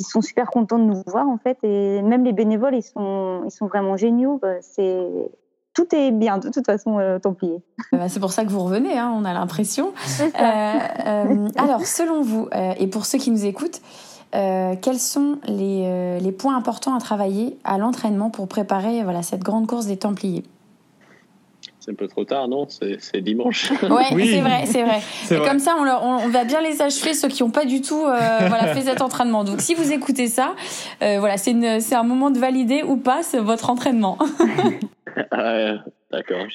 E: ils sont super contents de nous voir en fait et même les bénévoles ils sont ils sont vraiment géniaux Bah, c'est tout est bien de toute façon euh, Templier
C: Bah, c'est pour ça que vous revenez, hein, on a l'impression. Euh, euh, alors, selon vous, euh, et pour ceux qui nous écoutent, quels sont les, les points importants à travailler à l'entraînement pour préparer voilà, cette grande course des Templiers?
F: C'est un peu trop tard, non? C'est dimanche.
C: Ouais,
D: Oui.
C: c'est vrai, c'est vrai.
D: C'est
C: Et
D: vrai.
C: comme ça, on, leur- on- on va bien les achever, ceux qui n'ont pas du tout euh, voilà, fait cet entraînement. Donc, si vous écoutez ça, euh, voilà, c'est un moment de valider ou pas votre entraînement.
F: D'accord.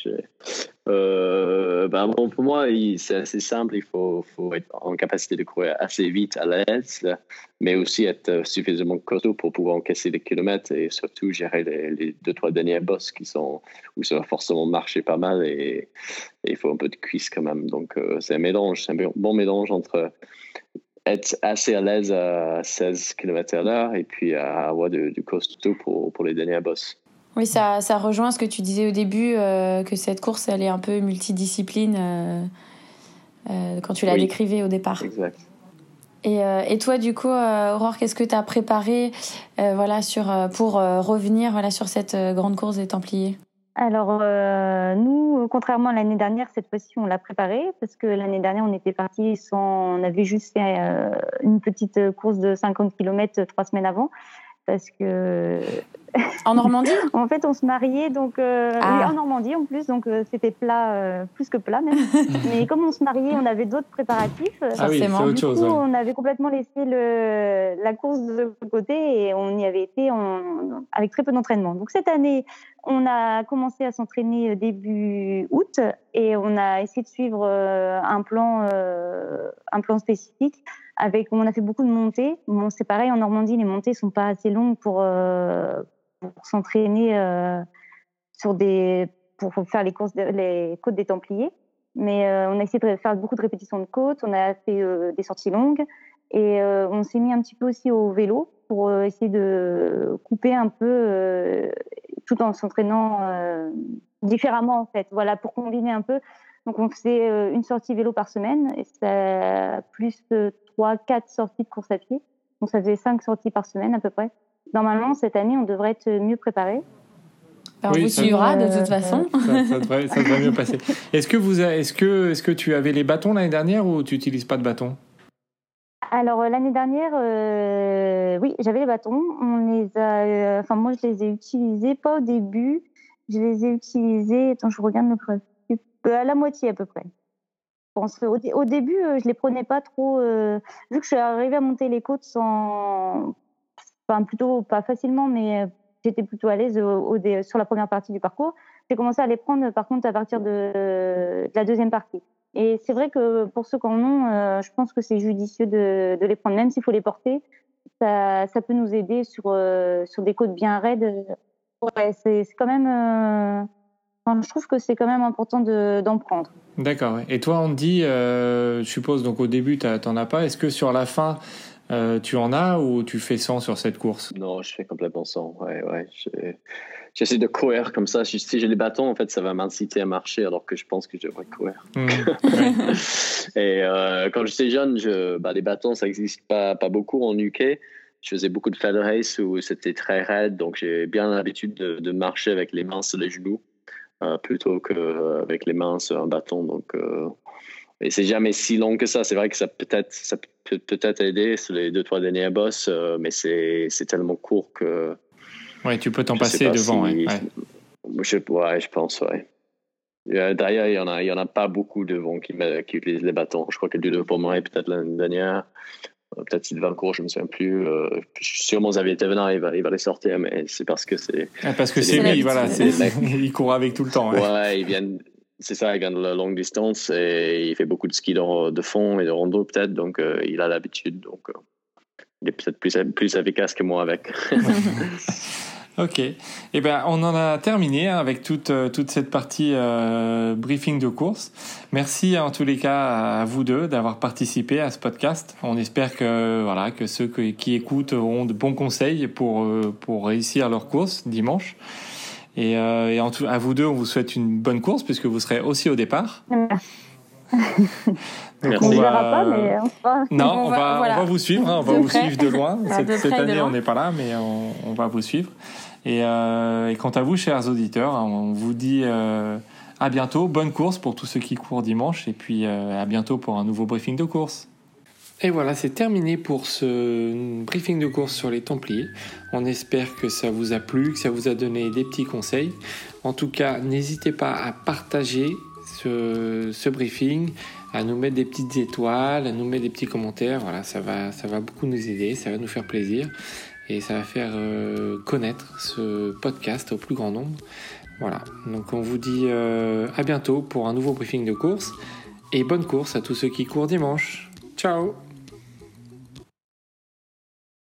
F: Euh, ben, bon, pour moi, c'est assez simple. Il faut, être en capacité de courir assez vite, à l'aise, mais aussi être suffisamment costaud pour pouvoir encaisser des kilomètres et surtout gérer les, les deux, trois dernières bosses qui sont, où ça va forcément marcher pas mal et, il faut un peu de cuisse quand même. Donc, euh, c'est un mélange, c'est un bon- mélange entre être assez à l'aise à 16 km à l'heure et puis avoir du, du costaud pour, pour les dernières bosses.
C: Oui, ça, ça rejoint ce que tu disais au début, euh, que cette course, elle est un peu multidiscipline euh, euh, quand tu la
F: Oui.
C: décrivais au départ.
F: Exact.
C: Et, euh, et toi, du coup, euh, Aurore, qu'est-ce que tu as préparé euh, voilà, sur, euh, pour euh, revenir voilà, sur cette euh, grande course des Templiers?
E: Alors, euh, nous, contrairement à l'année dernière, cette fois-ci, on l'a préparé parce que l'année dernière, on était parti sans. On avait juste fait euh, une petite course de 50 km trois semaines avant. Parce que
C: en Normandie
E: En fait, on se mariait donc euh,
C: ah.
E: en Normandie en plus, donc euh, c'était plat, euh, plus que plat même. Mais comme on se mariait, on avait d'autres préparatifs.
D: Ah oui, c'est autre
E: du
D: chose.
E: Coup,
D: ouais.
E: On avait complètement laissé le, la course de côté et on y avait été en, avec très peu d'entraînement. Donc cette année, on a commencé à s'entraîner début août et on a essayé de suivre un plan, un plan spécifique. Avec, on a fait beaucoup de montées. C'est pareil en Normandie, les montées sont pas assez longues pour pour s'entraîner euh, sur des pour faire les courses de, côtes des Templiers. Mais euh, on a essayé de faire beaucoup de répétitions de côtes, on a fait euh, des sorties longues et euh, on s'est mis un petit peu aussi au vélo pour euh, essayer de couper un peu euh, tout en s'entraînant différemment en fait. Voilà pour combiner un peu. Donc on faisait une sortie vélo par semaine et ça plus de trois quatre sorties de course à pied. Donc ça faisait cinq sorties par semaine à peu près normalement, cette année, on devrait être mieux préparé.
C: Ben, on oui, vous suivra de toute façon.
D: Ça, ça, devrait, ça, devrait, mieux passer. Est-ce que, vous est-ce, que, est-ce que tu avais les bâtons l'année dernière ou tu n'utilises pas de bâtons?
E: Alors, l'année dernière, euh, oui, j'avais les bâtons. On les a, euh, enfin, moi, je les ai utilisés, pas au début. Je les ai utilisés, attends, je regarde le principe, euh, à la moitié à peu près. Au, début, je les prenais pas trop. vu que je suis arrivée à monter les côtes sans enfin plutôt pas facilement, mais j'étais plutôt à l'aise sur la première partie du parcours. J'ai commencé à les prendre par contre à partir de, la deuxième partie. Et c'est vrai que pour ceux qui en ont, euh, je pense que c'est judicieux de, les prendre, même s'il faut les porter. Ça, ça peut nous aider sur, euh, sur des côtes bien raides. Ouais, c'est quand même. Euh, enfin, je trouve que c'est quand même important d'en prendre.
D: D'accord. Et toi, on te dit, je suppose, donc au début, tu n'en as pas. Est-ce que sur la fin, euh, tu en as ou tu fais 100 sur cette course?
F: Non, je fais complètement 100. Ouais, ouais. J'essaie de courir comme ça. Si j'ai les bâtons, en fait, ça va m'inciter à marcher alors que je pense que je devrais courir. Mmh. Et euh, quand j'étais jeune, je, bah, les bâtons, ça n'existe pas, pas beaucoup en UK. Je faisais beaucoup de feather race où c'était très raide, donc j'ai bien l'habitude de, de, marcher avec les mains sur les genoux euh, plutôt qu'avec les mains sur un bâton. Donc, euh, et c'est jamais si long que ça. C'est vrai que ça peut-être ça peut peut-être aider sur les deux trois dernières bosses, euh, mais c'est tellement court que.
D: Ouais, tu peux t'en passer devant. Si, ouais, ouais.
F: Je, ouais, je pense, ouais. D'ailleurs, il y en a, il y en a pas beaucoup devant qui, qui utilisent les bâtons. Je crois que Ludo pour moi peut-être l'année dernière. Peut-être Sylvain Court, je me souviens plus. Euh, sûrement Xavier Thévenard, il va, il va les sortir, mais c'est parce que c'est.
D: Ah, parce que c'est lui, voilà. il court avec tout le temps.
F: Ouais, ouais ils viennent c'est ça, il gagne la longue distance et il fait beaucoup de ski de, de fond et de rando peut-être, donc euh, il a l'habitude, donc euh, il est peut-être plus, plus efficace que moi avec.
D: ok, eh ben on en a terminé hein, avec toute, toute cette partie euh, briefing de course. Merci en tous les cas à vous deux d'avoir participé à ce podcast. On espère que voilà que ceux qui écoutent auront de bons conseils pour, pour réussir leur course dimanche. Et, euh, et en tout, à vous deux, on vous souhaite une bonne course puisque vous serez aussi au départ.
E: Donc on, on verra pas, mais on.
D: Non, on, on va, va, voilà. on va vous suivre. Hein, on va vous suivre de loin. cette, de cette année, on n'est pas là, mais on, on, va vous suivre. Et, euh, et, quant à vous, chers auditeurs, on vous dit euh, à bientôt. Bonne course pour tous ceux qui courent dimanche. Et puis euh, à bientôt pour un nouveau briefing de course. Et voilà, c'est terminé pour ce briefing de course sur les Templiers. On espère que ça vous a plu, que ça vous a donné des petits conseils. En tout cas, n'hésitez pas à partager ce, ce, briefing, à nous mettre des petites étoiles, à nous mettre des petits commentaires. Voilà, ça va, ça va beaucoup nous aider, ça va nous faire plaisir et ça va faire euh, connaître ce podcast au plus grand nombre. Voilà, donc on vous dit euh, à bientôt pour un nouveau briefing de course et bonne course à tous ceux qui courent dimanche. Ciao